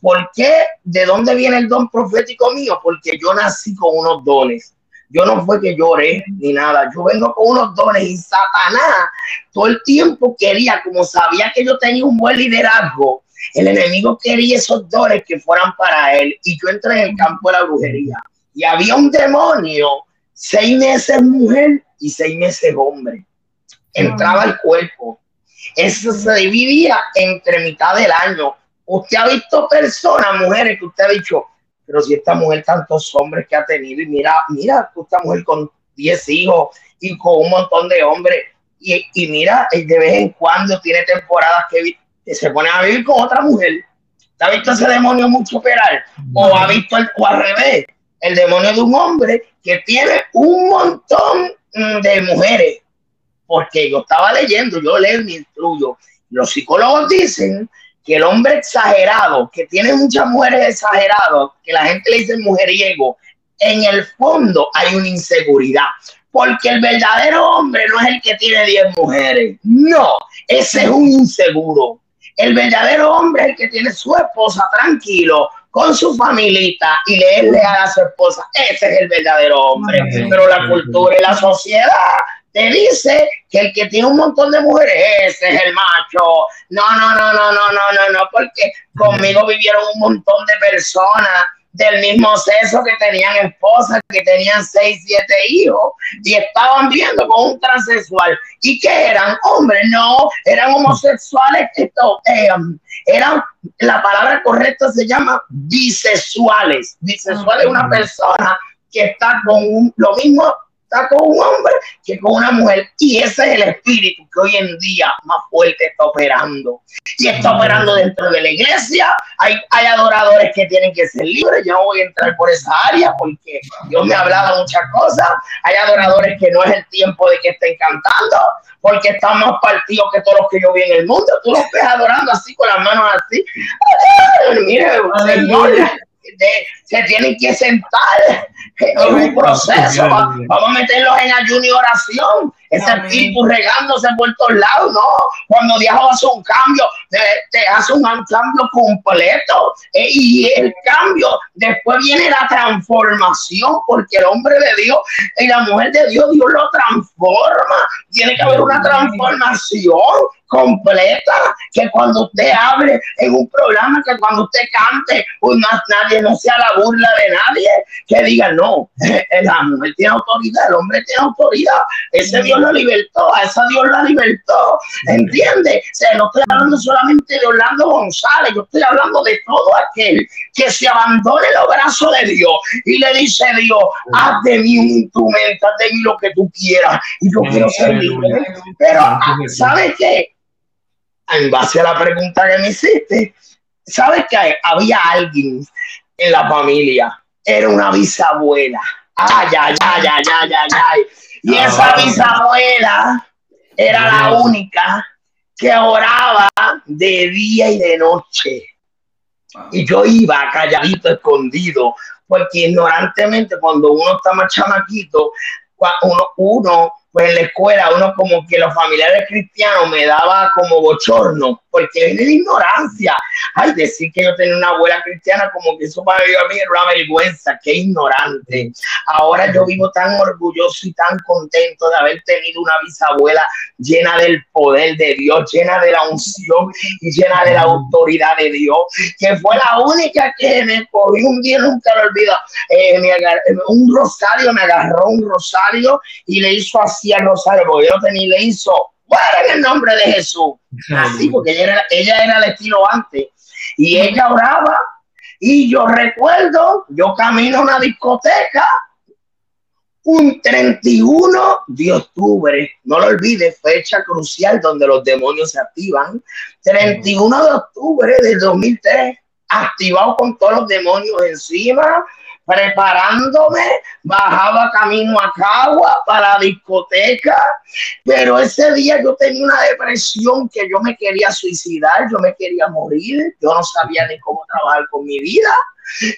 ¿Por, qué? ¿De dónde viene el don profético mío? Porque yo nací con unos dones. Yo no fue que lloré ni nada. Yo vengo con unos dones y Satanás todo el tiempo quería, como sabía que yo tenía un buen liderazgo, el enemigo quería esos dones que fueran para él. Y yo entré en el campo de la brujería. Y había un demonio, seis meses mujer y seis meses hombre. Entraba al cuerpo. Eso se dividía entre mitad del año. Usted ha visto personas, mujeres, que usted ha dicho, pero si esta mujer tantos hombres que ha tenido, y mira, mira, esta mujer con 10 hijos y con un montón de hombres, y, y mira, de vez en cuando tiene temporadas que se pone a vivir con otra mujer. ¿Ha visto ese demonio mucho operar? O ha visto el, o el demonio de un hombre que tiene un montón mm, de mujeres. Porque yo estaba leyendo, yo leo mi instruyo. Los psicólogos dicen que el hombre exagerado, que tiene muchas mujeres exageradas, que la gente le dice mujeriego, en el fondo hay una inseguridad. Porque el verdadero hombre no es el que tiene 10 mujeres. No, ese es un inseguro. El verdadero hombre es el que tiene su esposa tranquilo, con su familita y leerle a su esposa. Ese es el verdadero hombre. Pero la cultura y la sociedad te dice que el que tiene un montón de mujeres, ese es el macho. No, no, no, no, no, no, no, no, porque conmigo vivieron un montón de personas del mismo sexo que tenían esposas, que tenían seis, siete hijos y estaban viendo con un transexual. ¿Y que eran? Hombres, no, eran homosexuales. Esto, eh, eran, la palabra correcta se llama bisexuales. Bisexual es una persona que está con lo mismo está con un hombre que con una mujer. Y ese es el espíritu que hoy en día más fuerte está operando. Y está operando dentro de la iglesia. Hay, hay adoradores que tienen que ser libres. Yo no voy a entrar por esa área porque Dios me ha hablado muchas cosas. Hay adoradores que no es el tiempo de que estén cantando porque están más partidos que todos los que yo vi en el mundo. Tú los ves adorando así con las manos así. mire, Señor se tienen que sentar en un proceso. Vamos a meterlos en ayuno y oración. Ese espíritu regándose por todos lados, ¿no? Cuando Dios hace un cambio, te, hace un cambio completo. Eh, y el cambio, después viene la transformación, porque el hombre de Dios y la mujer de Dios, Dios lo transforma. Tiene que haber una transformación completa, que cuando usted hable en un programa, que cuando usted cante, pues más nadie no sea la burla de nadie, que diga, no, *laughs* la mujer tiene autoridad, el hombre tiene autoridad, ese Dios lo libertó, a esa Dios la libertó, ¿entiende? O sea, no estoy hablando solamente de Orlando González, yo estoy hablando de todo aquel que se abandone los brazos de Dios y le dice a Dios, haz de mí un instrumento, haz de mí lo que tú quieras, y yo quiero ser libre. Pero, ¿sabes qué? En base a la pregunta que me hiciste, ¿sabes que había alguien en la familia? Era una bisabuela. Ay, ay, ay, ay, ay, ay, ay. Y esa bisabuela era la única que oraba de día y de noche. Y yo iba calladito, escondido, porque ignorantemente cuando uno está más chamaquito, uno, uno pues en la escuela uno como que los familiares cristianos me daba como bochorno, porque es de ignorancia. Ay, decir que yo tenía una abuela cristiana como que eso para mí era una vergüenza, qué ignorante. Ahora yo vivo tan orgulloso y tan contento de haber tenido una bisabuela llena del poder de Dios, llena de la unción y llena de la autoridad de Dios, que fue la única que me cogió un día, nunca lo olvido, eh, un rosario, me agarró un rosario y le hizo así hacía rosario, porque yo tenía, le hizo, bueno, en el nombre de Jesús. Así, porque ella era, ella era el estilo antes. Y ella oraba. Y yo recuerdo, yo camino a una discoteca un 31 de octubre, no lo olvides, fecha crucial donde los demonios se activan. 31 de octubre del 2003, activado con todos los demonios encima, preparándome, bajaba camino a Cagua para la discoteca, pero ese día yo tenía una depresión que yo me quería suicidar, yo me quería morir, yo no sabía ni cómo trabajar con mi vida.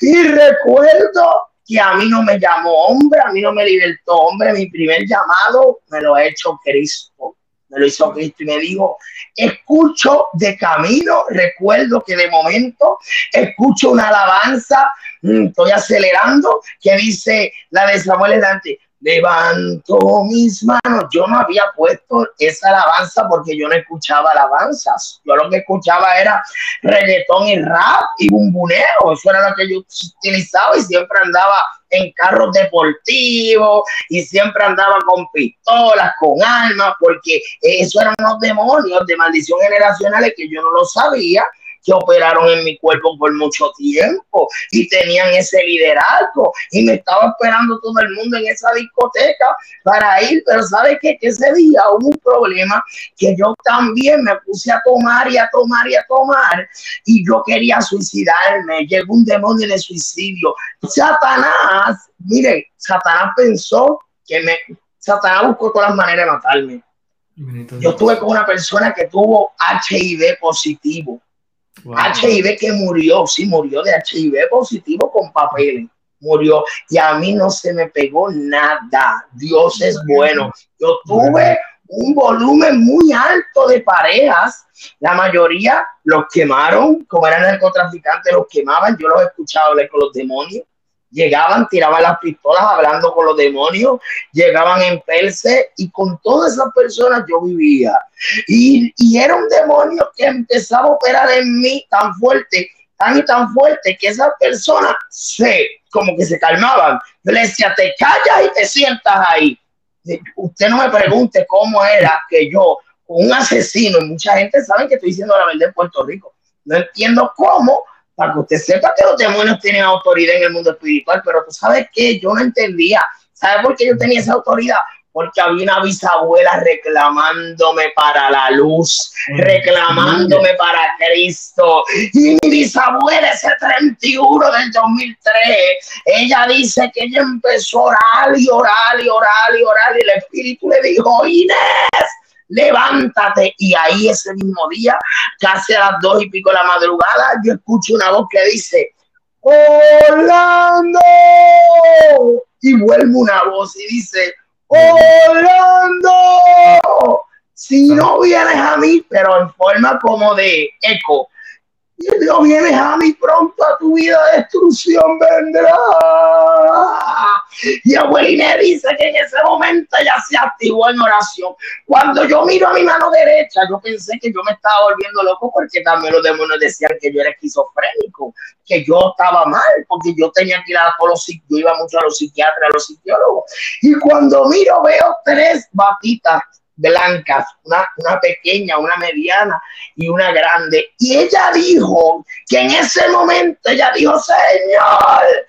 Y recuerdo que a mí no me llamó hombre, a mí no me libertó hombre, mi primer llamado me lo ha hecho Cristo, me lo hizo Cristo y me dijo, escucho de camino, recuerdo que de momento escucho una alabanza, mm, estoy acelerando, que dice la de Samuel Dante, levanto mis manos. Yo no había puesto esa alabanza porque yo no escuchaba alabanzas. Yo lo que escuchaba era reggaetón y rap y bumbuneo. Eso era lo que yo utilizaba y siempre andaba en carros deportivos y siempre andaba con pistolas, con armas, porque eso eran los demonios de maldición generacionales que yo no lo sabía que operaron en mi cuerpo por mucho tiempo y tenían ese liderazgo y me estaba esperando todo el mundo en esa discoteca para ir, pero ¿sabe qué? Que ese día hubo un problema que yo también me puse a tomar y a tomar y a tomar y yo quería suicidarme, llegó un demonio de suicidio. Satanás, mire, Satanás pensó que me, Satanás buscó todas las maneras de matarme. Yo estuve con una persona que tuvo HIV positivo. HIV que murió, sí, murió de HIV positivo con papeles, murió y a mí no se me pegó nada. Dios es bueno. Yo tuve un volumen muy alto de parejas. La mayoría los quemaron, como eran narcotraficantes, los quemaban. Yo los he escuchado hablar con los demonios llegaban, tiraban las pistolas hablando con los demonios, llegaban en perse y con todas esas personas yo vivía. Y, y era un demonio que empezaba a operar en mí tan fuerte, tan y tan fuerte, que esas personas se, como que se calmaban. le decía, te callas y te sientas ahí. Usted no me pregunte cómo era que yo, un asesino, y mucha gente sabe que estoy diciendo la verdad en Puerto Rico, no entiendo cómo para que usted sepa que los demonios tienen autoridad en el mundo espiritual, pero tú sabes que yo no entendía. ¿Sabes por qué yo tenía esa autoridad? Porque había una bisabuela reclamándome para la luz, mm. reclamándome para Cristo. Y mi bisabuela, ese 31 del 2003, ella dice que ella empezó a orar y orar y orar y orar. Y el Espíritu le dijo, Inés, levántate. Y ahí ese mismo día, casi a las dos y pico de la madrugada, yo escucho una voz que dice, Orlando. Y vuelve una voz y dice, Orlando. Si no vienes a mí, pero en forma como de eco, Dios vienes a mí pronto a tu vida destrucción vendrá. Y abuelina dice que en ese momento ya se activó en oración. Cuando yo miro a mi mano derecha, yo pensé que yo me estaba volviendo loco porque también los demonios decían que yo era esquizofrénico, que yo estaba mal, porque yo tenía que ir a todos los yo iba mucho a los psiquiatras, a los psicólogos. Y cuando miro veo tres batitas blancas, una, una, pequeña, una mediana y una grande. Y ella dijo que en ese momento ella dijo, Señor,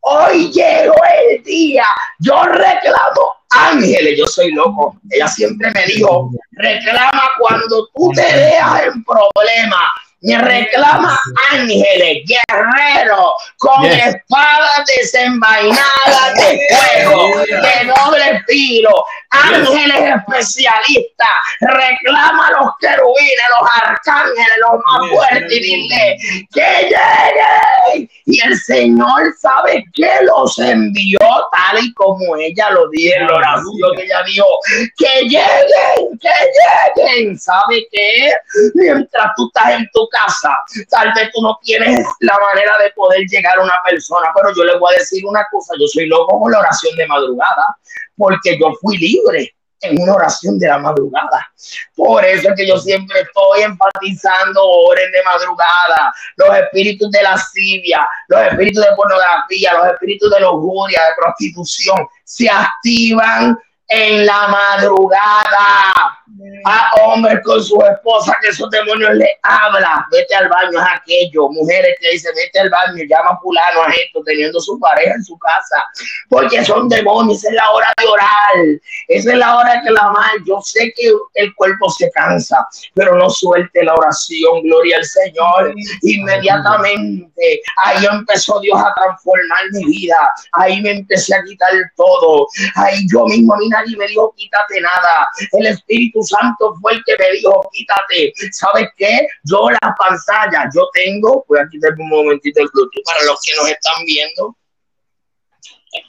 hoy llegó el día, yo reclamo ángeles, yo soy loco. Ella siempre me dijo, reclama cuando tú te veas en problema me reclama ángeles, guerreros, con espadas desenvainadas de fuego, de doble filo, ángeles especialistas, reclama a los querubines, los arcángeles, los más fuertes, y dile que lleguen. Y el Señor sabe que los envió tal y como ella lo dijo en la oración que ella dijo, que lleguen, que lleguen. ¿Sabe qué? Mientras tú estás en tu casa, tal vez tú no tienes la manera de poder llegar a una persona, pero yo le voy a decir una cosa, yo soy loco con la oración de madrugada, porque yo fui libre en una oración de la madrugada. Por eso es que yo siempre estoy enfatizando oren de madrugada. Los espíritus de lascivia, los espíritus de pornografía, los espíritus de lujuria, de prostitución, se activan en la madrugada a hombres con su esposa que esos demonios le habla, vete al baño, es aquello, mujeres que dicen, vete al baño, llama a fulano a esto, teniendo su pareja en su casa, porque son demonios, es la hora de orar, esa es la hora de clamar, yo sé que el cuerpo se cansa, pero no suelte la oración, gloria al Señor, inmediatamente, ahí empezó Dios a transformar mi vida, ahí me empecé a quitar todo, ahí yo mismo, a mí nadie me dijo, quítate nada, el Espíritu Santo fue el que me dijo, quítate. ¿Sabes qué? Yo la pantalla, yo tengo, voy a quitar un momentito el Bluetooth para los que nos están viendo.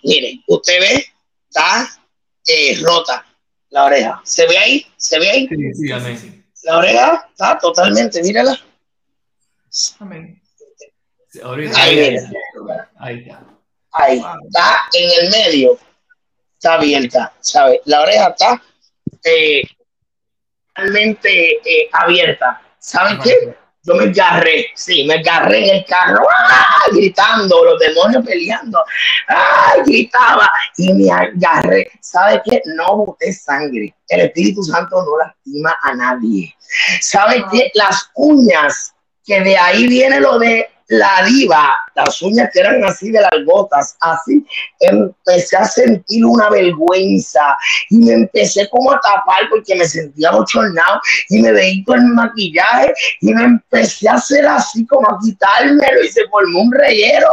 Mire, usted ve, está eh, rota la oreja. ¿Se ve ahí? ¿Se ve ahí? Sí, sí, amén. La oreja está totalmente, mírala. Amén. Ahí, mira. Ahí está. Ahí, está en el medio. Está abierta, ¿sabe? La oreja está eh, eh, abierta. ¿Saben qué? Yo me agarré, sí, me agarré en el carro, ¡ah! gritando, los demonios peleando, ¡ay! gritaba y me agarré. ¿Sabe qué? No boté sangre. El Espíritu Santo no lastima a nadie. ¿Sabe qué? Las uñas, que de ahí viene lo de la diva, las uñas que eran así de las gotas, así empecé a sentir una vergüenza y me empecé como a tapar porque me sentía bochornado y me veía con el maquillaje y me empecé a hacer así como a quitármelo y se formó un reyero.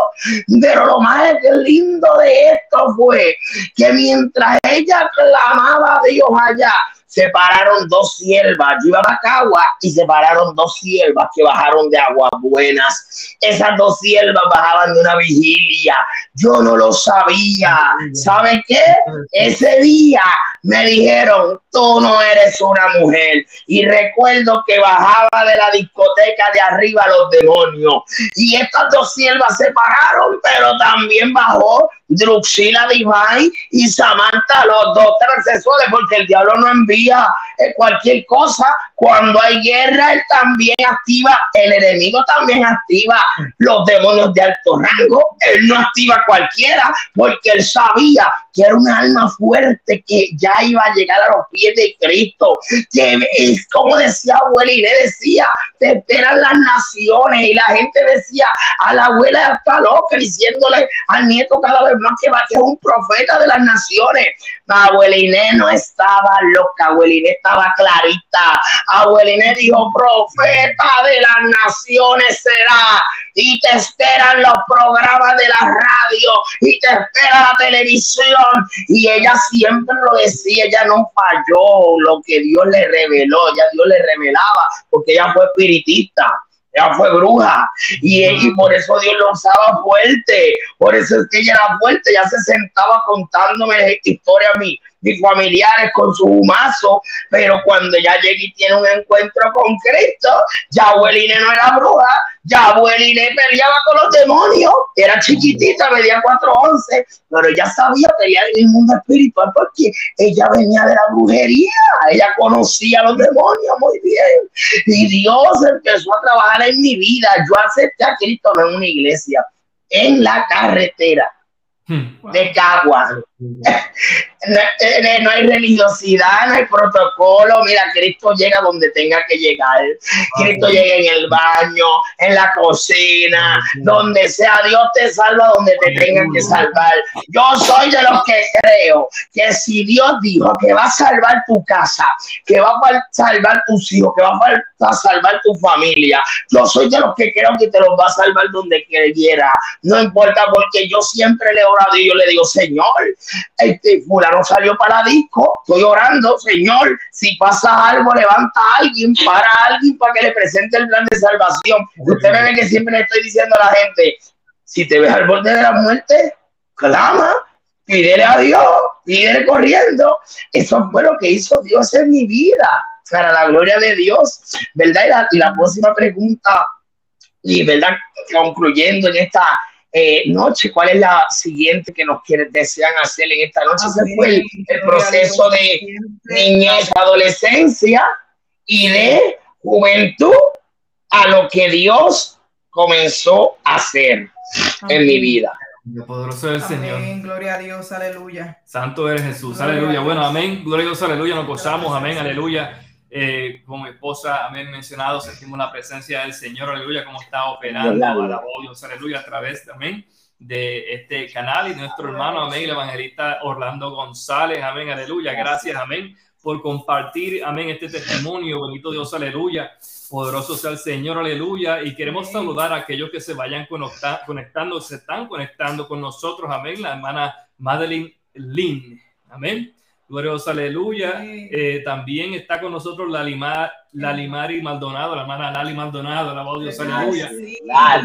Pero lo más lindo de esto fue que mientras ella clamaba a Dios allá, se pararon dos siervas. Yo iba a Cagua y se pararon dos siervas que bajaron de aguas buenas. Esas dos siervas bajaban de una vigilia. Yo no lo sabía. ¿Sabe qué? Ese día me dijeron, tú no eres una mujer. Y recuerdo que bajaba de la discoteca de arriba los demonios. Y estas dos siervas se pararon, pero también bajó Druxila Divine y Samantha, los dos transexuales, porque el diablo no envía eh, cualquier cosa. Cuando hay guerra, él también activa, el enemigo también activa los demonios de alto rango. Él no activa cualquiera, porque él sabía que era un alma fuerte que ya iba a llegar a los pies de Cristo. Que es como decía abuela y le decía, te esperan las naciones. Y la gente decía a la abuela está loca, diciéndole al nieto cada vez más que ser un profeta de las naciones. Abueliné no estaba loca, Abueliné estaba clarita. Abueliné dijo, profeta de las naciones será. Y te esperan los programas de la radio y te espera la televisión. Y ella siempre lo decía, ella no falló lo que Dios le reveló, ya Dios le revelaba, porque ella fue espiritista ella fue bruja. Y, y, por eso Dios lo usaba fuerte, por eso es que ella era fuerte, ya se sentaba contándome historias a mí, mis familiares con su humazo, pero cuando ya llegué y tiene un encuentro con Cristo, ya abueline no era bruja, ya abueline peleaba con los demonios, era chiquitita, medía 4'11, pero ella sabía pelear en el mundo espiritual porque ella venía de la brujería, ella conocía a los demonios muy bien, y Dios empezó a trabajar en mi vida, yo acepté a Cristo no en una iglesia, en la carretera hmm. de Cagua. no, hay religiosidad, no hay protocolo. Mira, Cristo llega donde tenga que llegar. Cristo llega en el baño, en la cocina, donde sea. Dios te salva donde te tenga que salvar. Yo soy de los que creo que si Dios dijo que va a salvar tu casa, que va a salvar tus hijos, que va a salvar tu familia, yo soy de los que creo que te los va a salvar donde quiera. No importa, porque yo siempre le Dios, yo le digo, Señor, este fulano salió para disco, estoy orando, Señor, si pasa algo, levanta a alguien, para alguien para que le presente el plan de salvación. Usted ve que siempre le estoy diciendo a la gente, si te ves al borde de la muerte, clama, pídele a Dios, pídele corriendo. Eso fue lo que hizo Dios en mi vida, para la gloria de Dios, ¿verdad? Y la, y la próxima pregunta, y verdad, concluyendo en esta eh, noche, ¿cuál es la siguiente que nos quieren, desean hacer en esta noche? Ese fue el, proceso de niñez, adolescencia y de juventud a lo que Dios comenzó a hacer en mi vida. El poderoso del Señor. Gloria a Dios, aleluya. Santo eres Jesús, aleluya. Bueno, amén. Gloria a Dios, aleluya. Nos gozamos, amén, aleluya. Eh, como mi esposa, amén, mencionado, sentimos la presencia del Señor, aleluya, como está operando, aleluya, a través, también de este canal y nuestro hermano, amén, el evangelista Orlando González, amén, aleluya, gracias, amén, por compartir, amén, este testimonio, bonito Dios, aleluya, poderoso sea el Señor, aleluya, y queremos saludar a aquellos que se vayan conectando, se están conectando con nosotros, amén, la hermana Madeline Lynn, amén. Gloriosa aleluya. Eh, también está con nosotros la, Lima, la Limari Maldonado, la hermana Lali Maldonado. Alabado Dios, aleluya.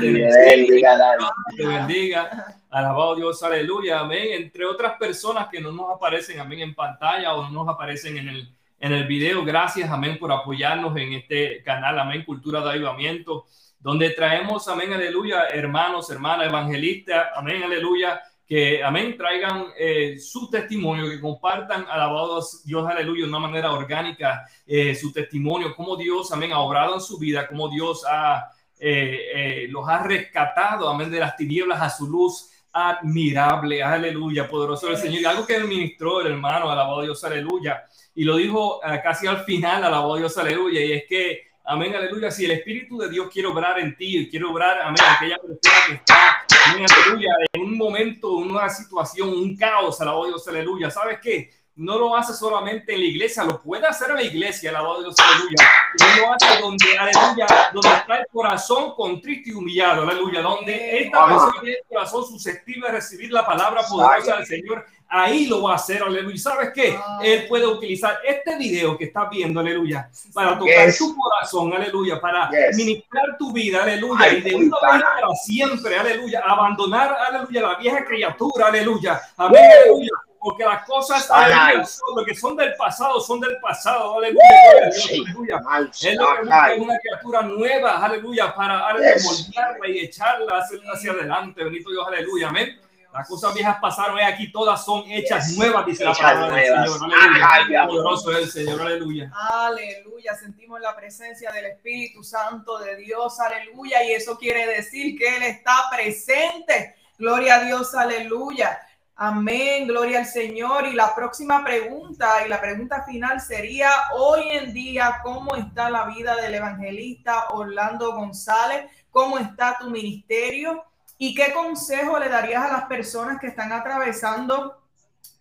bendiga, te bendiga. Alabado Dios, aleluya. Amén. Entre otras personas que no nos aparecen, amén, en pantalla o no nos aparecen en el, en el video. Gracias, amén, por apoyarnos en este canal, amén, Cultura de Avivamiento, donde traemos, amén, aleluya, hermanos, hermanas, evangelistas, amén, aleluya que, amén, traigan eh, su testimonio, que compartan, alabados Dios, aleluya, de una manera orgánica, eh, su testimonio, cómo Dios, amén, ha obrado en su vida, cómo Dios ha, eh, los ha rescatado, amén, de las tinieblas a su luz admirable, aleluya, poderoso el Señor. Y algo que ministró el hermano, alabado Dios, aleluya, y lo dijo casi al final, alabado Dios, aleluya, y es que Amén, aleluya. Si el Espíritu de Dios quiere obrar en ti, quiere obrar, amén, aquella persona que está, amén, aleluya, en un momento, en una situación, un caos, alabado Dios, aleluya. ¿Sabes qué? No lo hace solamente en la iglesia, lo puede hacer en la iglesia, alabado Dios, aleluya. No lo hace donde, aleluya, donde está el corazón contrito y humillado, aleluya. Donde esta persona tiene el corazón susceptible de recibir la palabra poderosa del Señor ahí lo va a hacer, aleluya. ¿Sabes qué? Ah. Él puede utilizar este video que estás viendo, aleluya, para tocar tu corazón, aleluya, para ministrar tu vida, aleluya, y de una vez para siempre, aleluya, abandonar, aleluya, la vieja criatura, aleluya, amén, aleluya. Porque las cosas aleluya, lo que son del pasado son del pasado, aleluya. aleluya. Él lo que busca es una criatura nueva, aleluya, para aleluya, moldearla y echarla hacia, hacia adelante. Bendito Dios, aleluya, amén. Las cosas viejas pasaron y aquí todas son hechas nuevas, dice la palabra del Señor. Aleluya. Poderoso es el Señor, aleluya. Aleluya. Sentimos la presencia del Espíritu Santo de Dios, aleluya. Y eso quiere decir que Él está presente. Gloria a Dios, aleluya. Amén, gloria al Señor. Y la próxima pregunta y la pregunta final sería, hoy en día, ¿cómo está la vida del evangelista Orlando González? ¿Cómo está tu ministerio? ¿Y qué consejo le darías a las personas que están atravesando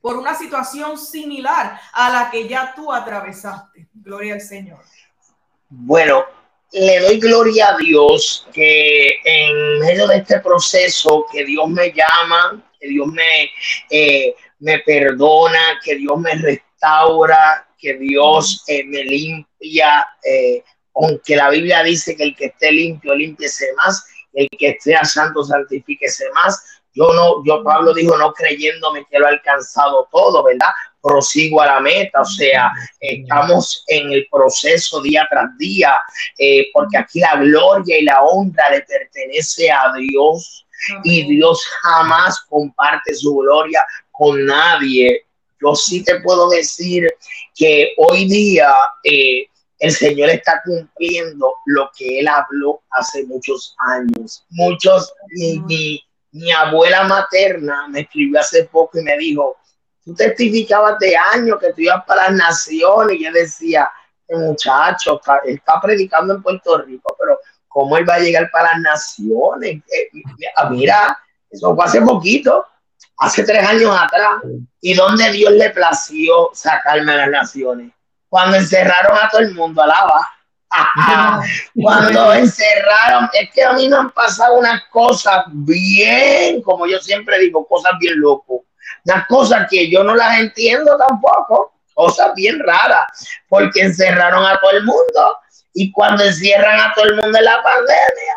por una situación similar a la que ya tú atravesaste? Gloria al Señor. Bueno, le doy gloria a Dios que en medio de este proceso que Dios me llama, que Dios me, eh, me perdona, que Dios me restaura, que Dios eh, me limpia, eh, aunque la Biblia dice que el que esté limpio, limpiese más el que sea santo, santifíquese más. Yo no, yo Pablo dijo, no creyéndome que lo ha alcanzado todo, ¿verdad? Prosigo a la meta, o sea, estamos en el proceso día tras día, eh, porque aquí la gloria y la honra le pertenece a Dios y Dios jamás comparte su gloria con nadie. Yo sí te puedo decir que hoy día eh, el Señor está cumpliendo lo que Él habló hace muchos años. Muchos, mi, mi, abuela materna me escribió hace poco y me dijo, tú testificabas de años que tú ibas para las naciones. Y yo decía, este muchacho está, predicando en Puerto Rico, pero ¿cómo él va a llegar para las naciones? Eh, mira, eso fue hace poquito, hace tres años atrás. ¿Y dónde Dios le plació sacarme a las naciones? Cuando encerraron a todo el mundo, alaba. *laughs* cuando encerraron, es que a mí me han pasado unas cosas bien, como yo siempre digo, cosas bien locos, unas cosas que yo no las entiendo tampoco, cosas bien raras, porque encerraron a todo el mundo y cuando encierran a todo el mundo en la pandemia,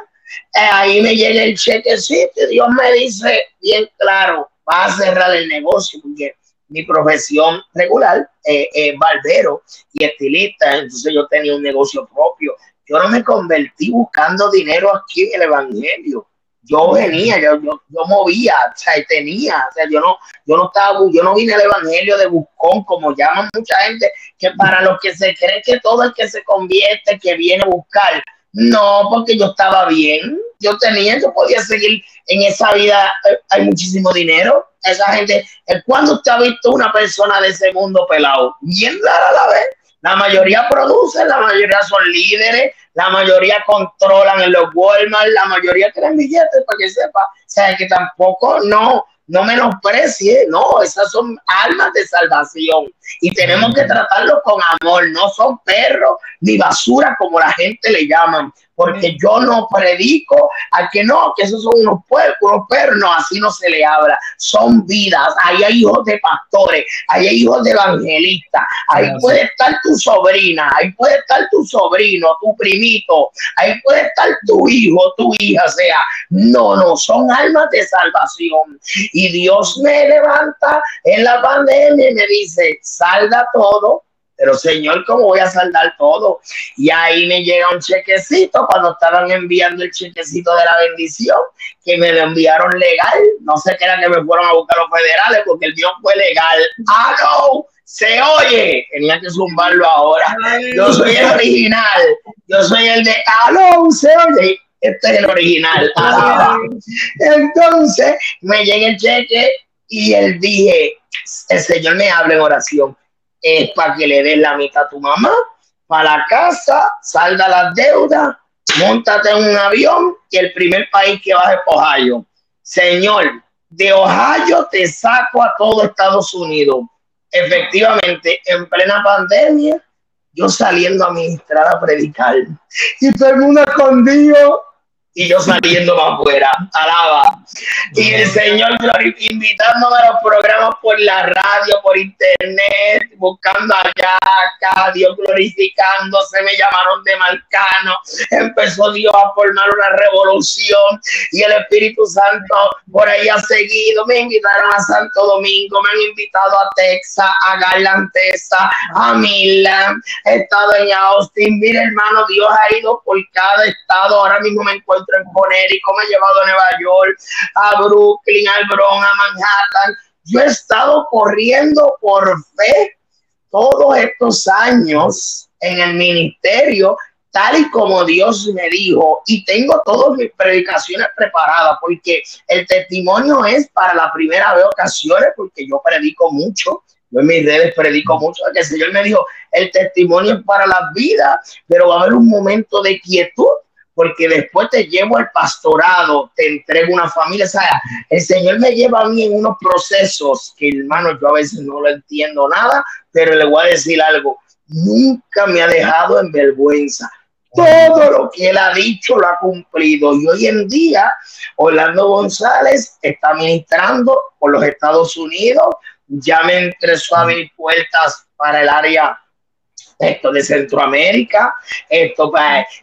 eh, ahí me llega el chequecito y Dios me dice bien claro, va a cerrar el negocio porque mi profesión regular, eh, eh, barbero y estilista, entonces yo tenía un negocio propio. Yo no me convertí buscando dinero aquí en el Evangelio. Yo venía, yo, yo, movía, o sea, tenía, o sea, yo no, yo no estaba, yo no vine al Evangelio de buscón, como llaman mucha gente, que para los que se cree que todo el que se convierte, que viene a buscar, no, porque yo estaba bien, yo tenía, yo podía seguir en esa vida, eh, hay muchísimo dinero, esa gente, cuando usted ha visto una persona de ese mundo pelado? Bien rara la vez. La mayoría producen, la mayoría son líderes, la mayoría controlan en los Walmart, la mayoría tienen billetes para que sepa. O sea, que tampoco no, no menosprecie, no, esas son almas de salvación. Y tenemos que tratarlos con amor, no son perros ni basura como la gente le llaman, porque yo no predico a que no, que esos son unos puercos, unos perros, no, así no se le habla, son vidas, ahí hay hijos de pastores, ahí hay hijos de evangelistas, ahí puede estar tu sobrina, ahí puede estar tu sobrino, tu primito, ahí puede estar tu hijo, tu hija, sea, no, no, son almas de salvación. Y Dios me levanta en la pandemia y me dice, salda todo, pero Señor, ¿cómo voy a saldar todo? Y ahí me llega un chequecito cuando estaban enviando el chequecito de la bendición, que me lo enviaron legal. No sé qué era que me fueron a buscar los federales, porque el mío fue legal. ¡Ah, no! Se oye, tenía que zumbarlo ahora. Yo soy el original. Yo soy el de ¡Aló! Se oye. Este es el original. *laughs* Entonces me llega el cheque y él dije, el Señor me habla en oración es para que le des la mitad a tu mamá, para la casa, salda las deudas, montate en un avión y el primer país que vas es Ohio. Señor, de Ohio te saco a todo Estados Unidos. Efectivamente, en plena pandemia, yo saliendo a ministrar a predicar y todo el mundo escondido y yo saliendo para afuera, alaba. Y el Señor invitándome a los programas por la radio, por internet, buscando allá, acá, Dios glorificándose, me llamaron de Marcano, empezó Dios a formar una revolución y el Espíritu Santo por ahí ha seguido, me invitaron a Santo Domingo, me han invitado a Texas, a Garland, a Milan, he estado en Austin, mire hermano, Dios ha ido por cada estado, ahora mismo me encuentro en Connecticut, llevado a Nueva York, a Brooklyn, al Bronx, a Manhattan. Yo he estado corriendo por fe todos estos años en el ministerio, tal y como Dios me dijo, y tengo todas mis predicaciones preparadas, porque el testimonio es para la primera vez ocasiones, porque yo predico mucho, yo en mis redes predico mucho, que el Señor me dijo, el testimonio es para la vida, pero va a haber un momento de quietud porque después te llevo al pastorado, te entrego una familia. O sea, el Señor me lleva a mí en unos procesos que, hermano, yo a veces no lo entiendo nada, pero le voy a decir algo. Nunca me ha dejado en vergüenza. Todo lo que él ha dicho lo ha cumplido. Y hoy en día, Orlando González está ministrando por los Estados Unidos. Ya me empezó a puertas para el área esto de Centroamérica, esto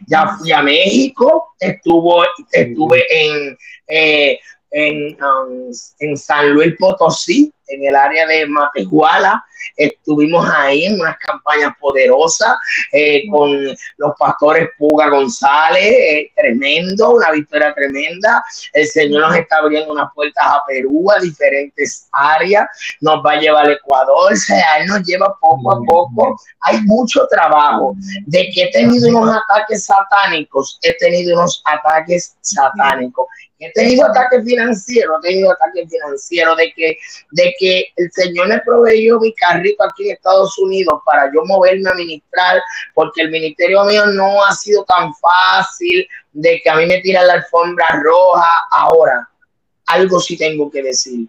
ya fui a México, estuvo, estuve en, eh, en, um, en San Luis Potosí, en el área de Matehuala. Estuvimos ahí en unas campañas poderosas eh, con los pastores Puga González, eh, tremendo, una victoria tremenda. El Señor nos está abriendo unas puertas a Perú, a diferentes áreas, nos va a llevar al Ecuador, o sea, Él nos lleva poco a poco. Hay mucho trabajo. De que he tenido unos ataques satánicos, he tenido unos ataques satánicos he tenido ataques financieros, he tenido ataques financieros de que, de que el Señor me proveyó mi carrito aquí en Estados Unidos para yo moverme a ministrar, porque el ministerio mío no ha sido tan fácil de que a mí me tiran la alfombra roja. Ahora, algo sí tengo que decir.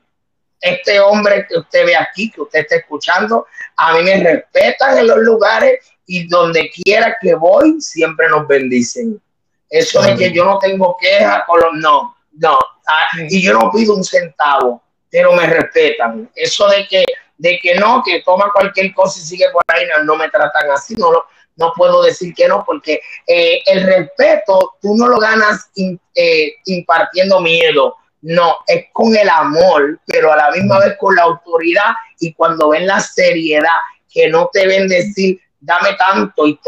Este hombre que usted ve aquí, que usted está escuchando, a mí me respetan en los lugares y donde quiera que voy, siempre nos bendicen. Eso de que yo no tengo queja con los no no, ah, y yo no pido un centavo, pero me respetan. Eso de que, de que no, que toma cualquier cosa y sigue por ahí, no, me tratan así, no, no puedo decir que no, porque eh, el respeto tú no lo ganas eh, impartiendo miedo, no, es con el amor, pero a la misma vez con la autoridad y cuando ven la seriedad, que no te ven decir, dame tanto y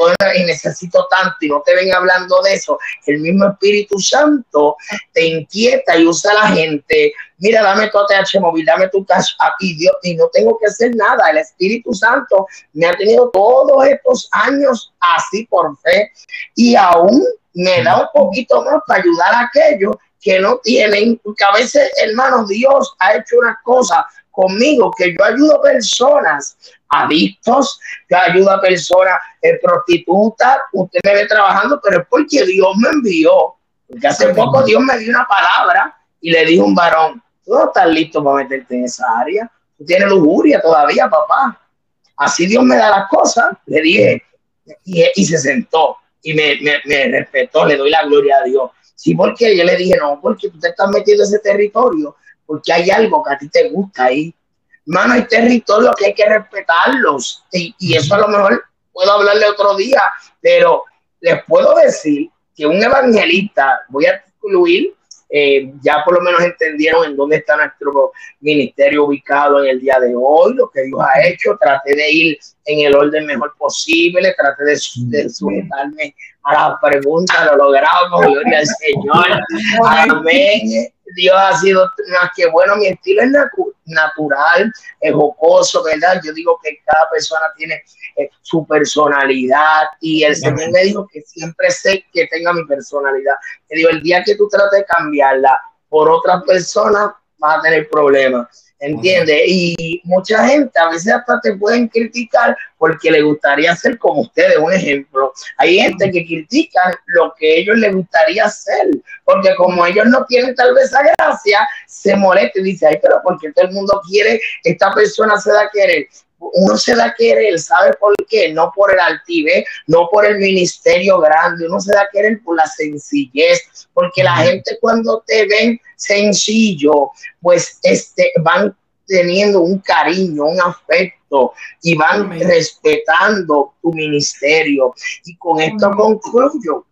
necesito tanto y no te ven hablando de eso, el mismo Espíritu Santo te inquieta y usa a la gente. Mira, dame tu ATH móvil, dame tu cash aquí, Dios, y no tengo que hacer nada. El Espíritu Santo me ha tenido todos estos años así por fe y aún me da un poquito más para ayudar a aquellos que no tienen, porque a veces, hermanos, Dios ha hecho una cosa conmigo, que yo ayudo a personas adictos, yo ayudo a personas eh, prostitutas, usted me ve trabajando, pero es porque Dios me envió, porque hace poco Dios me dio una palabra y le dijo un varón, tú no estás listo para meterte en esa área, tú tienes lujuria todavía, papá. Así Dios me da las cosas, le dije, y, se sentó. y me, respetó, le doy la gloria a Dios. Sí, porque yo le dije, no, porque tú te estás metiendo en ese territorio, porque hay algo que a ti te gusta ahí. Mano, hay territorio que hay que respetarlos. Y, y eso a lo mejor puedo hablarle otro día, pero les puedo decir que un evangelista, voy a excluir eh, ya por lo menos entendieron en dónde está nuestro ministerio ubicado en el día de hoy, lo que Dios ha hecho. Traté de ir en el orden mejor posible, traté de, de sujetarme a la pregunta, lo logramos, gloria al Señor. Amén. Dios ha sido más que bueno, mi estilo es natural, es jocoso, ¿verdad? Yo digo que cada persona tiene eh, su personalidad y el Señor me dijo que siempre sé que tenga mi personalidad. Me digo, el día que tú trates de cambiarla por otra persona, vas a tener problemas. ¿Entiendes? Y mucha gente a veces hasta te pueden criticar porque le gustaría ser como ustedes, un ejemplo. Hay gente que critica lo que ellos les gustaría hacer, porque como ellos no tienen tal vez esa gracia, se molesta y dice, ay, pero porque todo el mundo quiere, esta persona se da a querer uno se da a querer, ¿sabe por qué? No por el altive, no por el ministerio grande, uno se da a querer por la sencillez, porque la gente cuando te ven sencillo, pues este, van teniendo un cariño, un afecto y van respetando tu ministerio. Y con esto concluyo.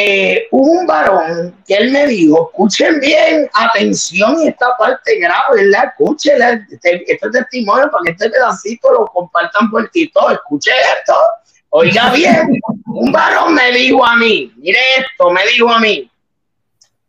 Eh, un varón que él me dijo, escuchen bien, atención, esta parte grave, ¿verdad? Escuchen este, este, testimonio para que este pedacito lo compartan por todo. Escuche esto, oiga bien, *laughs* un varón me dijo a mí, mire esto, me dijo a mí,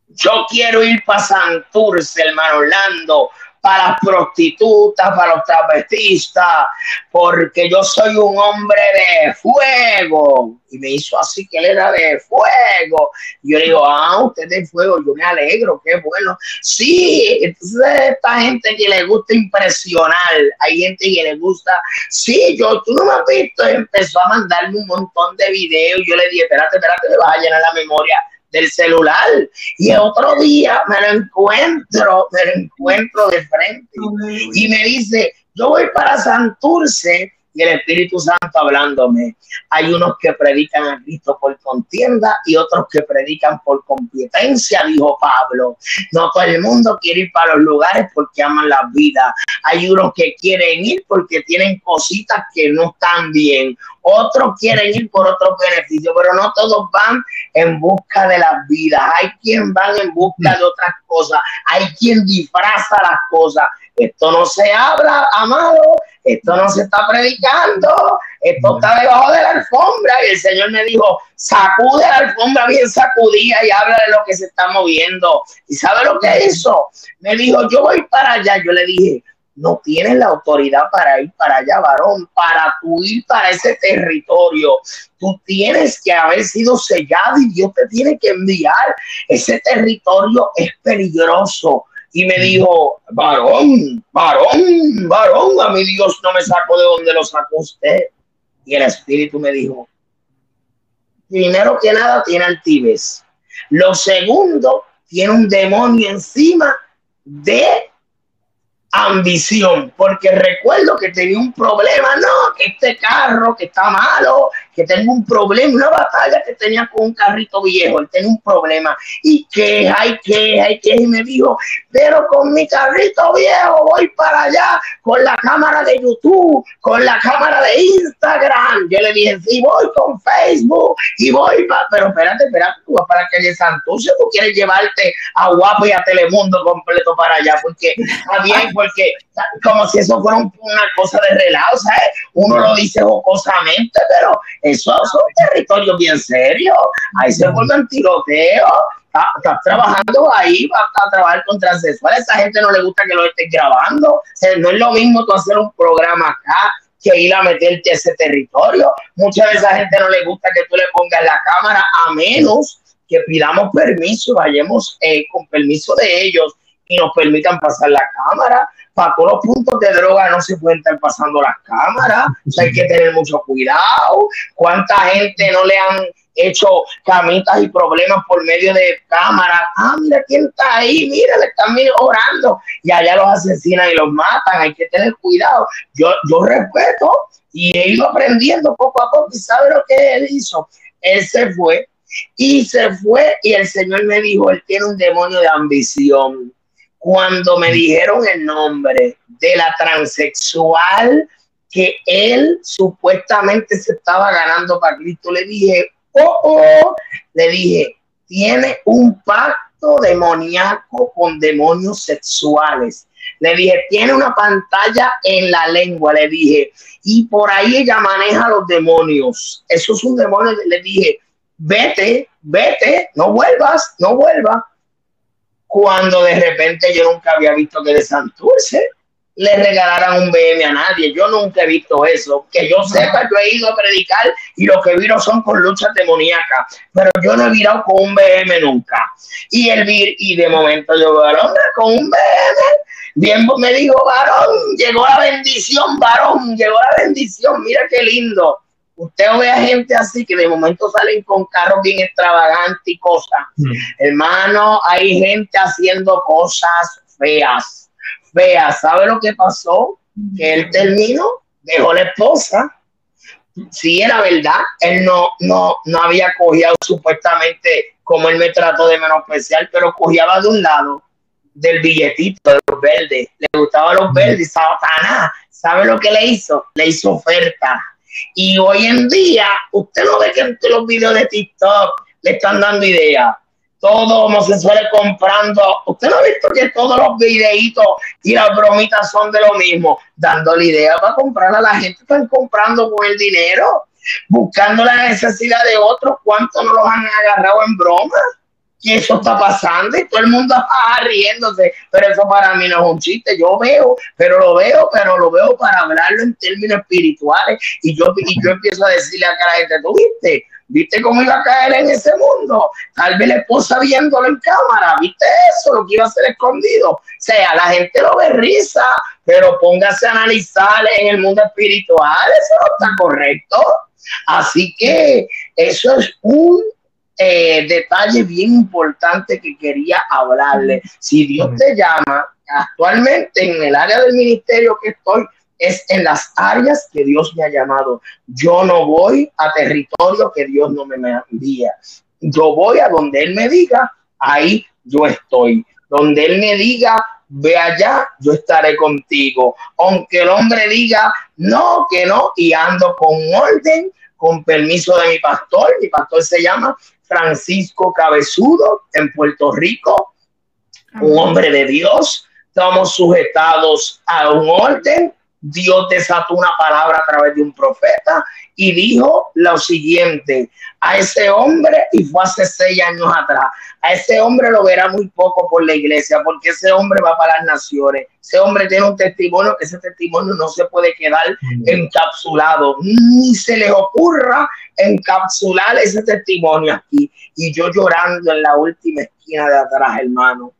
yo quiero ir para Santurce, hermano Orlando, para las prostitutas, para los travestistas, porque yo soy un hombre de fuego. Y me hizo así que él era de fuego. Y yo le digo, ah, usted de fuego, yo me alegro, qué bueno. Sí, entonces esta gente que le gusta impresionar, hay gente que le gusta, sí, yo, tú no me has visto, empezó a mandarme un montón de videos. Yo le dije, espérate, espérate, me vas a llenar la memoria del celular. Y el otro día me lo encuentro, me lo encuentro de frente y me dice, yo voy para Santurce y el Espíritu Santo hablándome. Hay unos que predican a Cristo por contienda y otros que predican por competencia, dijo Pablo. No todo el mundo quiere ir para los lugares porque aman la vida. Hay unos que quieren ir porque tienen cositas que no están bien. Otros quieren ir por otros beneficios, pero no todos van en busca de las vidas. Hay quien van en busca de otras cosas. Hay quien disfraza las cosas. Esto no se habla, amado. Esto no se está predicando. Esto está debajo de la alfombra. Y el Señor me dijo, sacude la alfombra bien sacudida y habla de lo que se está moviendo. ¿Y sabe lo que hizo? Me dijo, yo voy para allá. Yo le dije, no tienes la autoridad para ir para allá, varón, para tú ir para ese territorio. Tú tienes que haber sido sellado y Dios te tiene que enviar. Ese territorio es peligroso. Y me dijo, varón, varón, varón, a mi Dios no me sacó de donde lo sacó usted. Y el Espíritu me dijo, primero que nada tiene altivez. Lo segundo, tiene un demonio encima de ambición, porque recuerdo que tenía un problema, no, que este carro que está malo, que tengo un problema, una batalla que tenía con un carrito viejo, él tenía un problema, y que hay que, hay que, y me dijo, pero con mi carrito viejo voy para allá, con la cámara de YouTube, con la cámara de Instagram, yo le dije, sí, voy con Facebook, y voy, para, pero espérate, espérate, tú vas para que de Santurce, tú quieres llevarte a Guapo y a Telemundo completo para allá, porque está bien, *laughs* porque como si eso fuera una cosa de relajo, ¿sabes? Uno lo dice jocosamente, pero eso es un territorio bien serio. Ahí se vuelven tiroteos. Estás trabajando ahí, vas a trabajar con transexuales. A esa gente no le gusta que lo estés grabando. no es lo mismo tú hacer un programa acá que ir a meterte a ese territorio. Muchas veces a esa gente no le gusta que tú le pongas la cámara, a menos que pidamos permiso, vayamos eh, con permiso de ellos y nos permitan pasar la cámara. Todos los puntos de droga no se pueden estar pasando las cámaras, hay que tener mucho cuidado. ¿Cuánta gente no le han hecho camitas y problemas por medio de cámaras. Ah, mira quién está ahí, mira, le están orando y allá los asesinan y los matan. Hay que tener cuidado. Yo, yo respeto y he ido aprendiendo poco a poco y sabe lo que él hizo. Él se fue y se fue y el Señor me dijo, él tiene un demonio de ambición. Cuando me dijeron el nombre de la transexual que él supuestamente se estaba ganando para Cristo, le dije, oh, oh, le dije, tiene un pacto demoníaco con demonios sexuales. Le dije, tiene una pantalla en la lengua, le dije, y por ahí ella maneja los demonios. Eso es un demonio. Le dije, vete, vete, no vuelvas, no vuelvas. Cuando de repente yo nunca había visto que de Santurce le regalaran un BM a nadie. Yo nunca he visto eso. Que yo sepa, yo he ido a predicar y lo que viro son con luchas demoníacas, pero yo no he virado con un BM nunca. Y el vir, y de momento yo hombre con un BM. Bien, me dijo, varón, llegó la bendición, varón, llegó la bendición, mira qué lindo. Usted ve a gente así que de momento salen con carros bien extravagantes y cosas. Mm. Hermano, hay gente haciendo cosas feas Vea, ¿sabe lo que pasó? Que él terminó, dejó la esposa. Sí, era verdad, él no, no, no había cogido supuestamente como él me trató de especial, pero cogía de un lado del billetito de los verdes. Le gustaban los verdes, Satanás. ¿Sabe lo que le hizo? Le hizo oferta. Y hoy en día, usted no ve que en los videos de TikTok le están dando ideas todos homosexuales comprando. Usted no ha visto que todos los videitos y las bromitas son de lo mismo, dando la idea para comprar a la gente, están comprando con el dinero, buscando la necesidad de otros, cuántos no los han agarrado en broma. Y eso está pasando y todo el mundo *laughs* está riéndose, pero eso para mí no es un chiste, yo veo, pero lo veo, pero lo veo para hablarlo en términos espirituales y yo, y yo empiezo a decirle a la gente, tú viste, ¿Viste cómo iba a caer en ese mundo? Tal vez la esposa viéndolo en cámara, ¿viste eso? Lo que iba a ser escondido. O sea, la gente lo ve risa, pero póngase a analizar en el mundo espiritual, eso no está correcto. Así que eso es un eh, detalle bien importante que quería hablarle. Si Dios te llama, actualmente en el área del ministerio que estoy, es en las áreas que Dios me ha llamado. Yo no voy a territorio que Dios no me envía. Yo voy a donde Él me diga, ahí yo estoy. Donde Él me diga, ve allá, yo estaré contigo. Aunque el hombre diga, no, que no, y ando con orden, con permiso de mi pastor. Mi pastor se llama Francisco Cabezudo en Puerto Rico, un hombre de Dios. Estamos sujetados a un orden Dios desató una palabra a través de un profeta y dijo lo siguiente a ese hombre, y fue hace seis años atrás, a ese hombre lo verá muy poco por la iglesia, porque ese hombre va para las naciones. Ese hombre tiene un testimonio, que ese testimonio no se puede quedar encapsulado, ni se le ocurra encapsular ese testimonio aquí. Y yo llorando en la última esquina de atrás, hermano.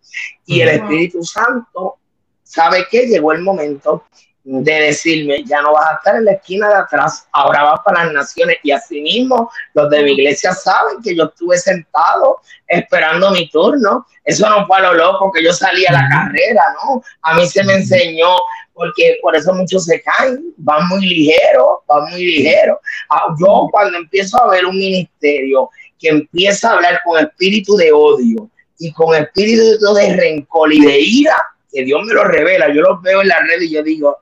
Y el Espíritu Santo, ¿sabe que Llegó el momento de decirme, ya no vas a estar en la esquina de atrás, ahora vas para las naciones. Y asimismo, los de mi iglesia saben que yo estuve sentado esperando mi turno. Eso no fue a lo loco que yo salí a la carrera, ¿no? A mí se me enseñó, porque por eso muchos se caen, van muy ligeros, van muy ligeros. Ah, yo cuando empiezo a ver un ministerio que empieza a hablar con espíritu de odio y con espíritu de rencor y de ira, que Dios me lo revela, yo los veo en la red y yo digo,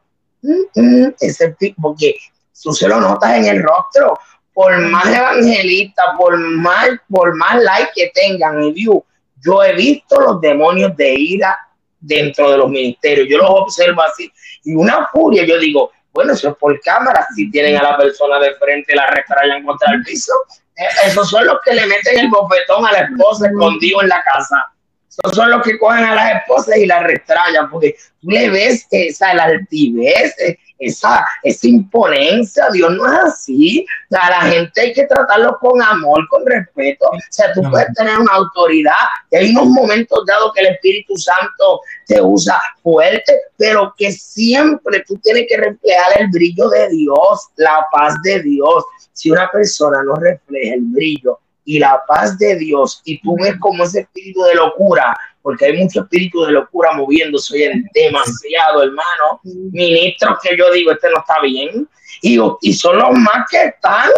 ese porque tú se lo notas en el rostro, por más evangelista, por más, por más like que tengan en view, yo he visto los demonios de ira dentro de los ministerios, yo los observo así, y una furia, yo digo, bueno, eso es por cámara, si tienen a la persona de frente, la retrayan contra el piso, eh, esos son los que le meten el bofetón a la esposa escondido en la casa son los que cogen a las esposas y las restrayan, porque tú le ves esa la altivez, esa, esa imponencia, Dios no es así. a la gente hay que tratarlo con amor, con respeto. O sea, tú puedes tener una autoridad y hay unos momentos dados que el Espíritu Santo te usa fuerte, pero que siempre tú tienes que reflejar el brillo de Dios, la paz de Dios. Si una persona no refleja el brillo y la paz de Dios, y tú ves como ese espíritu de locura, porque hay mucho espíritu de locura moviéndose hoy en demasiado, hermano, ministros que yo digo, este no está bien, y, y son los más que están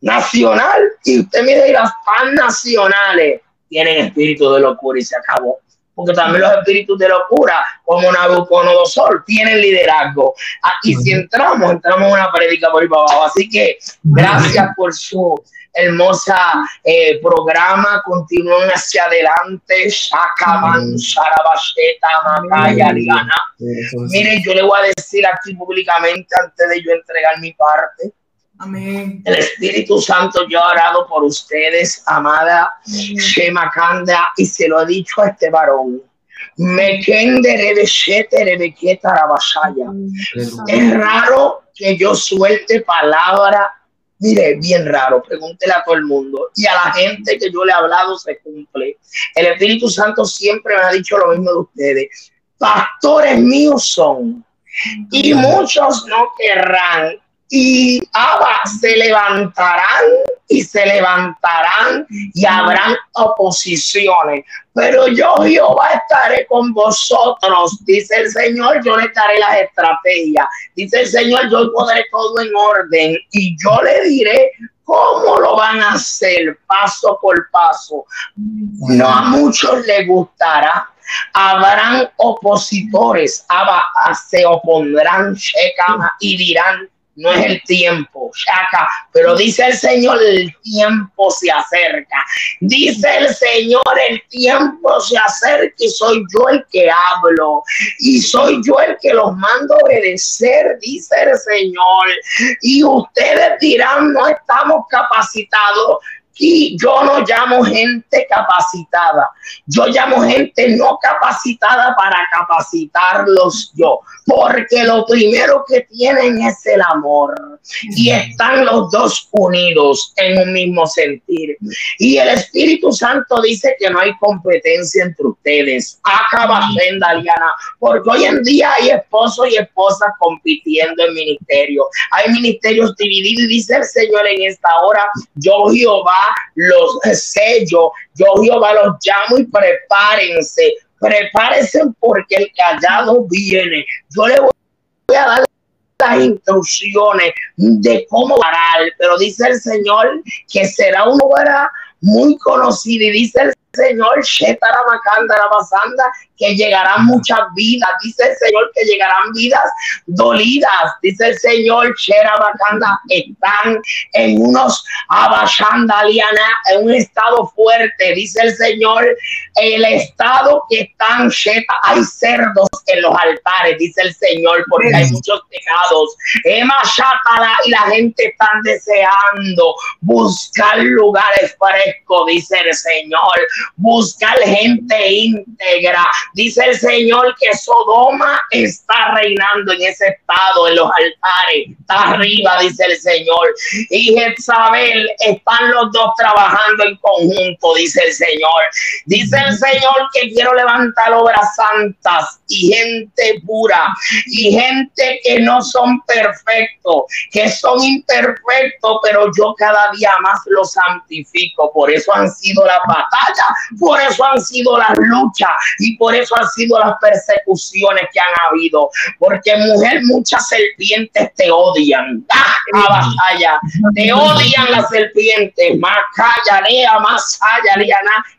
nacional, y usted mire, y las pan nacionales tienen espíritu de locura y se acabó. Porque también los espíritus de locura, como Nabucodonosor, tienen liderazgo. Ah, y si entramos, entramos en una prédica por ahí para abajo. Así que gracias por su hermosa eh, programa. Continúen hacia adelante. Shakaman, Sarabasheta, Makaya, Liana. Mire, yo le voy a decir aquí públicamente antes de yo entregar mi parte. Amén. El Espíritu Santo, yo he orado por ustedes, amada Shema Kanda, y se lo he dicho a este varón. Me Es raro que yo suelte palabra. Mire, bien raro, pregúntele a todo el mundo. Y a la gente que yo le he hablado se cumple. El Espíritu Santo siempre me ha dicho lo mismo de ustedes. Pastores míos son. Y muchos no querrán y Abba se levantarán y se levantarán y habrán oposiciones. Pero yo, Jehová, estaré con vosotros, dice el Señor, yo le daré las estrategias. Dice el Señor, yo pondré todo en orden y yo le diré cómo lo van a hacer paso por paso. No a muchos les gustará, habrán opositores, Abba, se opondrán, y dirán, no es el tiempo, Shaka, pero dice el Señor, el tiempo se acerca. Dice el Señor, el tiempo se acerca y soy yo el que hablo y soy yo el que los mando a obedecer, dice el Señor. Y ustedes dirán, no estamos capacitados. Y yo no llamo gente capacitada, yo llamo gente no capacitada para capacitarlos yo, porque lo primero que tienen es el amor y están los dos unidos en un mismo sentir. Y el Espíritu Santo dice que no hay competencia entre ustedes. Acaba Diana, porque hoy en día hay esposos y esposas compitiendo en ministerio. Hay ministerios divididos y dice el Señor en esta hora, yo Jehová los sello, yo Jehová los llamo y prepárense, prepárense porque el callado viene. Yo le voy a dar las instrucciones de cómo parar, pero dice el Señor que será una obra muy conocida y dice el Señor, que llegarán muchas vidas. Dice el Señor que llegarán vidas dolidas. Dice el Señor, Sherabakanda, están en unos Abashandaliana, en un estado fuerte. Dice el Señor, el estado que están, Sheta, hay cerdos en los altares, dice el Señor, porque hay muchos pecados. Emma y la gente están deseando buscar lugares frescos, dice el Señor buscar gente íntegra. Dice el Señor que Sodoma está reinando en ese estado, en los altares. Está arriba, dice el Señor. Y Jezabel están los dos trabajando en conjunto, dice el Señor. Dice el Señor que quiero levantar obras santas y gente pura y gente que no son perfectos, que son imperfectos, pero yo cada día más los santifico. Por eso han sido las batallas por eso han sido las luchas y por eso han sido las persecuciones que han habido. Porque mujer, muchas serpientes te odian. Ah, te odian las serpientes. Más calla, lea, más allá,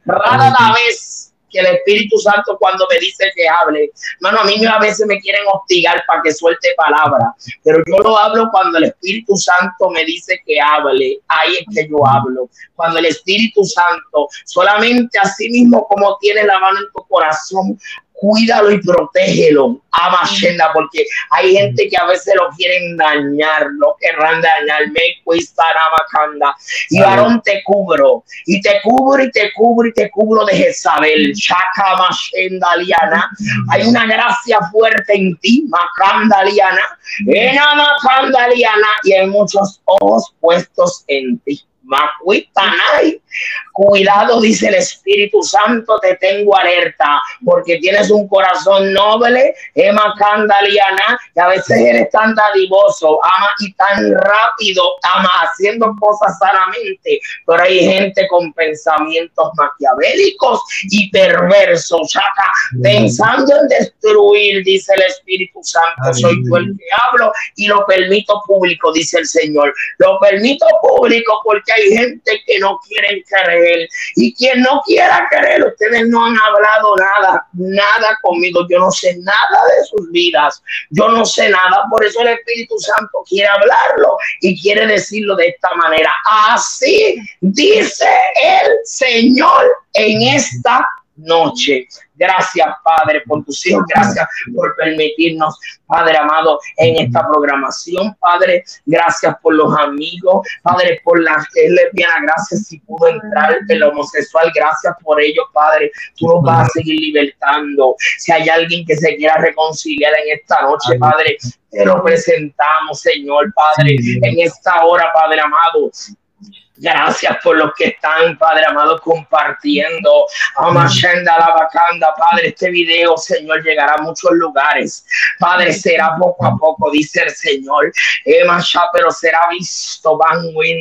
rara la vez que el Espíritu Santo cuando me dice que hable. Mano, a mí a veces me quieren hostigar para que suelte palabra, pero yo lo hablo cuando el Espíritu Santo me dice que hable. Ahí es que yo hablo. Cuando el Espíritu Santo, solamente así mismo como tiene la mano en tu corazón, cuídalo y protégelo, Shenda, porque hay gente que a veces lo quieren dañar, lo querrán dañar, me cuesta Macanda. Y varón te cubro, y te cubro, y te cubro, y te cubro de Jezabel, Shaka Mashenda Liana. Hay una gracia fuerte en ti, Macanda Liana, en Macanda Liana, y hay muchos ojos puestos en ti. Cuidado, dice el Espíritu Santo, te tengo alerta, porque tienes un corazón noble, Emma Candaliana, que a veces eres tan dadivoso, ama y tan rápido, ama haciendo cosas sanamente, pero hay gente con pensamientos maquiavélicos y perversos, acá, pensando en destruir, dice el Espíritu Santo, soy yo el que hablo y lo permito público, dice el Señor, lo permito público porque hay gente que no quiere creer y quien no quiera creer, ustedes no han hablado nada, nada conmigo, yo no sé nada de sus vidas, yo no sé nada, por eso el Espíritu Santo quiere hablarlo y quiere decirlo de esta manera. Así dice el Señor en esta noche. Gracias, Padre, por tus hijos. Gracias por permitirnos, Padre amado, en esta programación. Padre, gracias por los amigos. Padre, por la lesbiana. Gracias si pudo entrar el homosexual. Gracias por ello, Padre. Tú nos vas a seguir libertando. Si hay alguien que se quiera reconciliar en esta noche, Padre, te lo presentamos, Señor, Padre, en esta hora, Padre amado. Gracias por los que están, Padre amado, compartiendo. Amashenda la bacanda, Padre, este video, Señor, llegará a muchos lugares. Padre, será poco a poco, dice el Señor. Emasha, pero será visto, van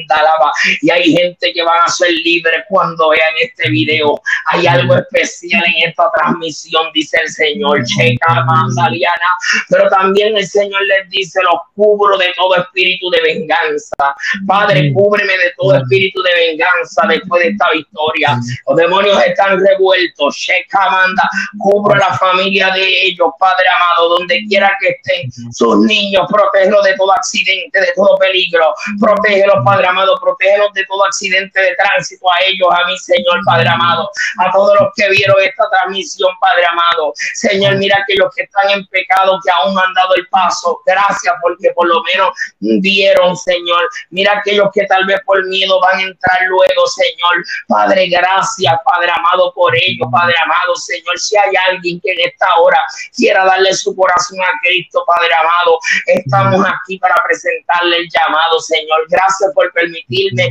lava. Y hay gente que van a ser libres cuando vean este video. Hay algo especial en esta transmisión, dice el Señor. Checa, mandaliana. Pero también el Señor les dice: los cubro de todo espíritu de venganza. Padre, cúbreme de todo espíritu espíritu de venganza después de esta victoria. Los demonios están revueltos. Shecha manda, cubro la familia de ellos, Padre amado, donde quiera que estén sus niños, protégelos de todo accidente, de todo peligro. Protégelos, Padre amado, protégelos de todo accidente de tránsito a ellos, a mi Señor, Padre amado, a todos los que vieron esta transmisión, Padre amado. Señor, mira que los que están en pecado, que aún han dado el paso, gracias porque por lo menos vieron, Señor. Mira aquellos que tal vez por miedo van a entrar luego, Señor. Padre, gracias, Padre amado, por ello, Padre amado, Señor. Si hay alguien que en esta hora quiera darle su corazón a Cristo, Padre amado, estamos aquí para presentarle el llamado, Señor. Gracias por permitirme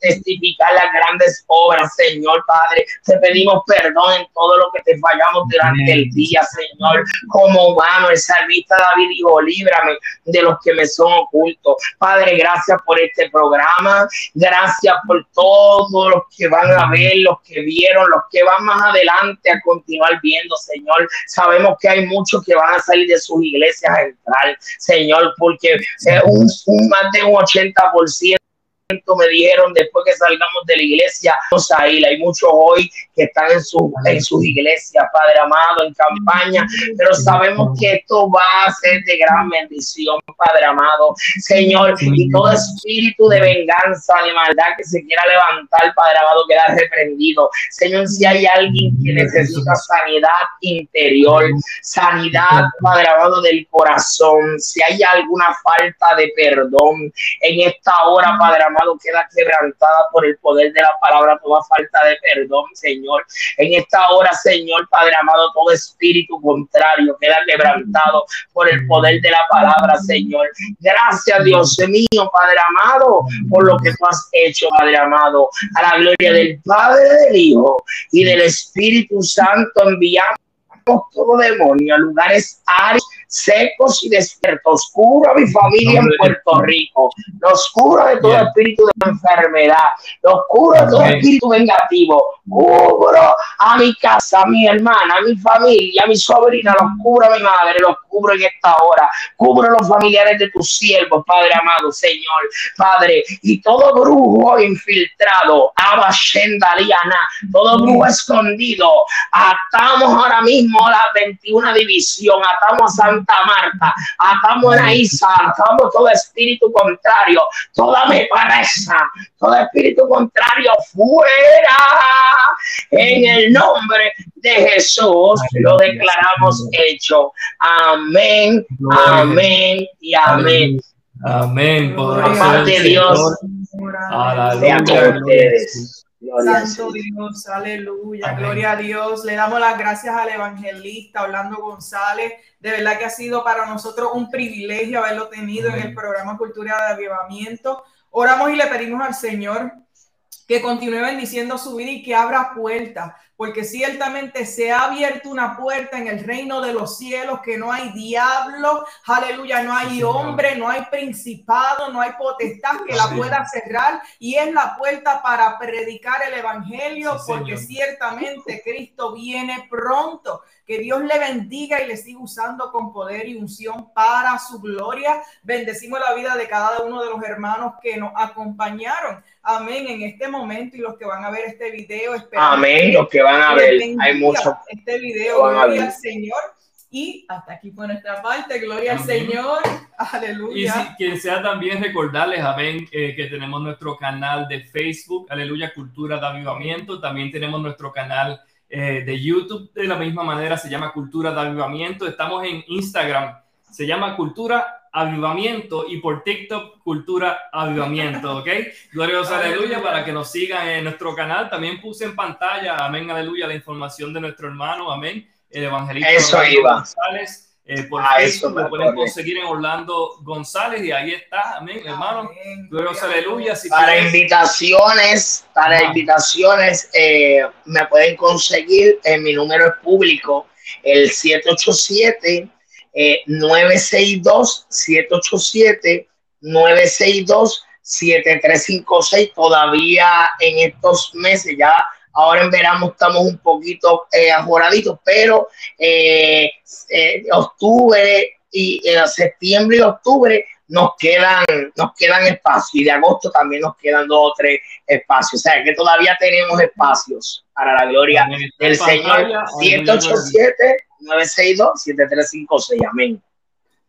testificar las grandes obras, Señor, Padre. Te pedimos perdón en todo lo que te fallamos durante el día, Señor. Como humano, el salmista David dijo, líbrame de los que me son ocultos. Padre, gracias por este programa. Gracias por todos los que van a ver, los que vieron, los que van más adelante a continuar viendo, Señor. Sabemos que hay muchos que van a salir de sus iglesias a entrar, Señor, porque un, un más de un 80% me dijeron después que salgamos de la iglesia, vamos a ir. Hay muchos hoy que están en, su, en sus iglesias, Padre amado, en campaña, pero sabemos que esto va a ser de gran bendición, Padre amado, Señor, y todo espíritu de venganza, de maldad que se quiera levantar, Padre amado, queda reprendido. Señor, si hay alguien que necesita sanidad interior, sanidad, Padre amado, del corazón, si hay alguna falta de perdón en esta hora, Padre amado, queda quebrantada por el poder de la palabra, toda falta de perdón, Señor. En esta hora, Señor, Padre amado, todo espíritu contrario queda quebrantado por el poder de la palabra, Señor. Gracias, Dios mío, Padre amado, por lo que tú has hecho, Padre amado. A la gloria del Padre, del Hijo y del Espíritu Santo enviamos todo demonio a lugares áridos secos y despiertos. Curo a mi familia en Puerto Rico. Los curo de todo espíritu de enfermedad. Los curo de todo espíritu vengativo. Cubro a mi casa, a mi hermana, a mi familia, a mi sobrina. Los cubro a mi madre. Los cubro en esta hora. Cubro a los familiares de tus siervos, Padre amado, Señor. Padre, y todo brujo infiltrado. Abashendaliana. Todo brujo escondido. Atamos ahora mismo la 21 división. Atamos a San Marta, atamos la Isa, atamos todo espíritu contrario, toda mi pareja, todo espíritu contrario fuera en el nombre de Jesús lo declaramos hecho. Amén, amén y amén. Amén. Por Dios. Aleluya. ustedes. Santo Dios, aleluya, gloria a Dios. Le damos las gracias al evangelista Orlando González. De verdad que ha sido para nosotros un privilegio haberlo tenido en el programa Cultura de Avivamiento. Oramos y le pedimos al Señor que continúe bendiciendo su vida y que abra puertas, porque ciertamente se ha abierto una puerta en el reino de los cielos, que no hay diablo, aleluya, no hay hombre, no hay principado, no hay potestad que la pueda cerrar, y es la puerta para predicar el evangelio, porque ciertamente Cristo viene pronto. Que Dios le bendiga y le siga usando con poder y unción para su gloria. Bendecimos la vida de cada uno de los hermanos que nos acompañaron. Amén. En este momento y los que van a ver este video. Amén. Los que van a ver. Hay mucho. Este video. Gloria al Señor. Y hasta aquí fue nuestra parte. Gloria al Señor. Aleluya. Y si, quien sea también recordarles, amén, eh, que tenemos nuestro canal de Facebook, Aleluya Cultura de Avivamiento. También tenemos nuestro canal eh, de YouTube de la misma manera, se llama Cultura de Avivamiento. Estamos en Instagram, se llama Cultura Avivamiento y por TikTok Cultura Avivamiento, ¿ok? *laughs* Gloriosa aleluya para que nos sigan en nuestro canal. También puse en pantalla, amén, aleluya, la información de nuestro hermano, amén, el evangelista Eso iba. González. Eh, por ah, eso lo pueden conseguir en Orlando González y ahí está, amén, hermano. Gloriosa aleluya. para invitaciones, para invitaciones, eh, me pueden conseguir en mi número es público, el 787 962 787 962 7356 todavía en estos meses ya Ahora en verano estamos un poquito eh, ajoraditos, pero eh, eh, octubre y eh, septiembre y octubre nos quedan, nos quedan espacios y de agosto también nos quedan dos o tres espacios. O sea que todavía tenemos espacios para la gloria del Señor. 787-962-7356. Amén.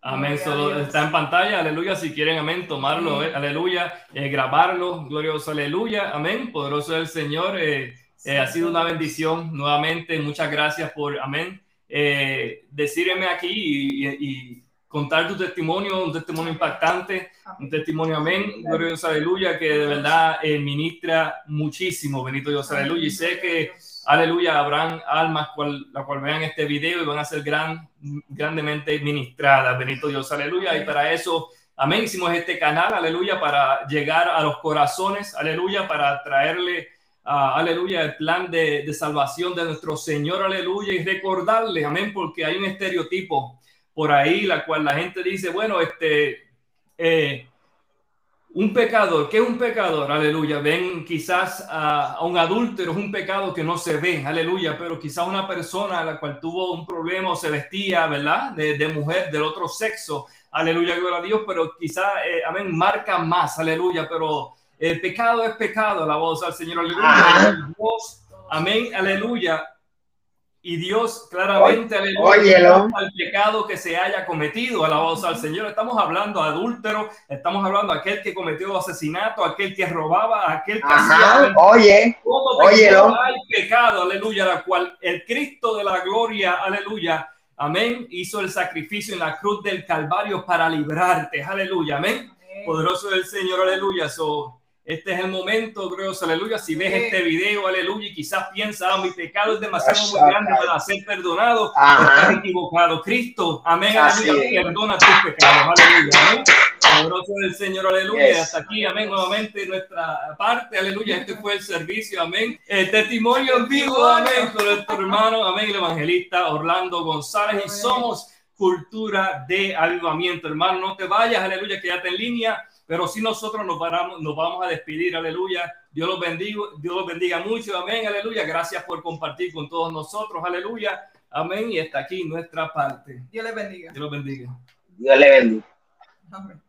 Amén. Solo está en pantalla, aleluya. Si quieren, amén, tomarlo, aleluya, grabarlo, glorioso, aleluya, amén. Poderoso el Señor. Eh, ha sido una bendición nuevamente. Muchas gracias por, amén, eh, decirme aquí y, contar tu testimonio, un testimonio impactante, un testimonio, amén, glorioso, aleluya, que de verdad eh, ministra muchísimo, bendito Dios, aleluya. Y sé que, aleluya, habrán almas cual, la cual vean este video y van a ser gran, grandemente ministradas, bendito Dios, aleluya. Y para eso, amén, hicimos este canal, aleluya, para llegar a los corazones, aleluya, para traerle aleluya, el plan de, salvación de nuestro Señor, aleluya, y recordarle, amén, porque hay un estereotipo por ahí, la cual la gente dice, bueno, este, eh, un pecador, ¿qué es un pecador? Aleluya, ven quizás a, un adúltero, es un pecado que no se ve, aleluya, pero quizás una persona a la cual tuvo un problema o se vestía, ¿verdad? De, de mujer del otro sexo, aleluya, gloria a Dios, pero quizás, eh, amén, marca más, aleluya, pero el pecado es pecado, la voz al Señor, aleluya. amén, aleluya. Y Dios claramente, aleluya, al pecado que se haya cometido, a la voz al Señor. Estamos hablando de adúltero, estamos hablando de aquel que cometió asesinato, aquel que robaba, aquel que hacía. Oye, oye, hay pecado, aleluya, la cual el Cristo de la gloria, aleluya, amén, hizo el sacrificio en la cruz del Calvario para librarte, aleluya, amén. Poderoso el Señor, aleluya. So, este es el momento, creo, aleluya. Si ves este video, aleluya, y quizás piensas, ah, mi pecado es demasiado muy grande para ser perdonado, estás equivocado. Cristo, amén, aleluya, perdona tus pecados, aleluya, amén. Poderoso del Señor, aleluya. Hasta aquí, amén, nuevamente nuestra parte, aleluya. Este fue el servicio, amén. El testimonio en vivo, amén, con nuestro hermano, amén, el evangelista Orlando González. Y somos cultura de avivamiento, hermano. No te vayas, aleluya, quédate en línea pero si nosotros nos, paramos, nos vamos a despedir, aleluya. Dios los bendiga, Dios los bendiga mucho, amén, aleluya. Gracias por compartir con todos nosotros, aleluya. Amén. Y está aquí nuestra parte. Dios les bendiga. Dios los bendiga. Dios les bendiga. Amén.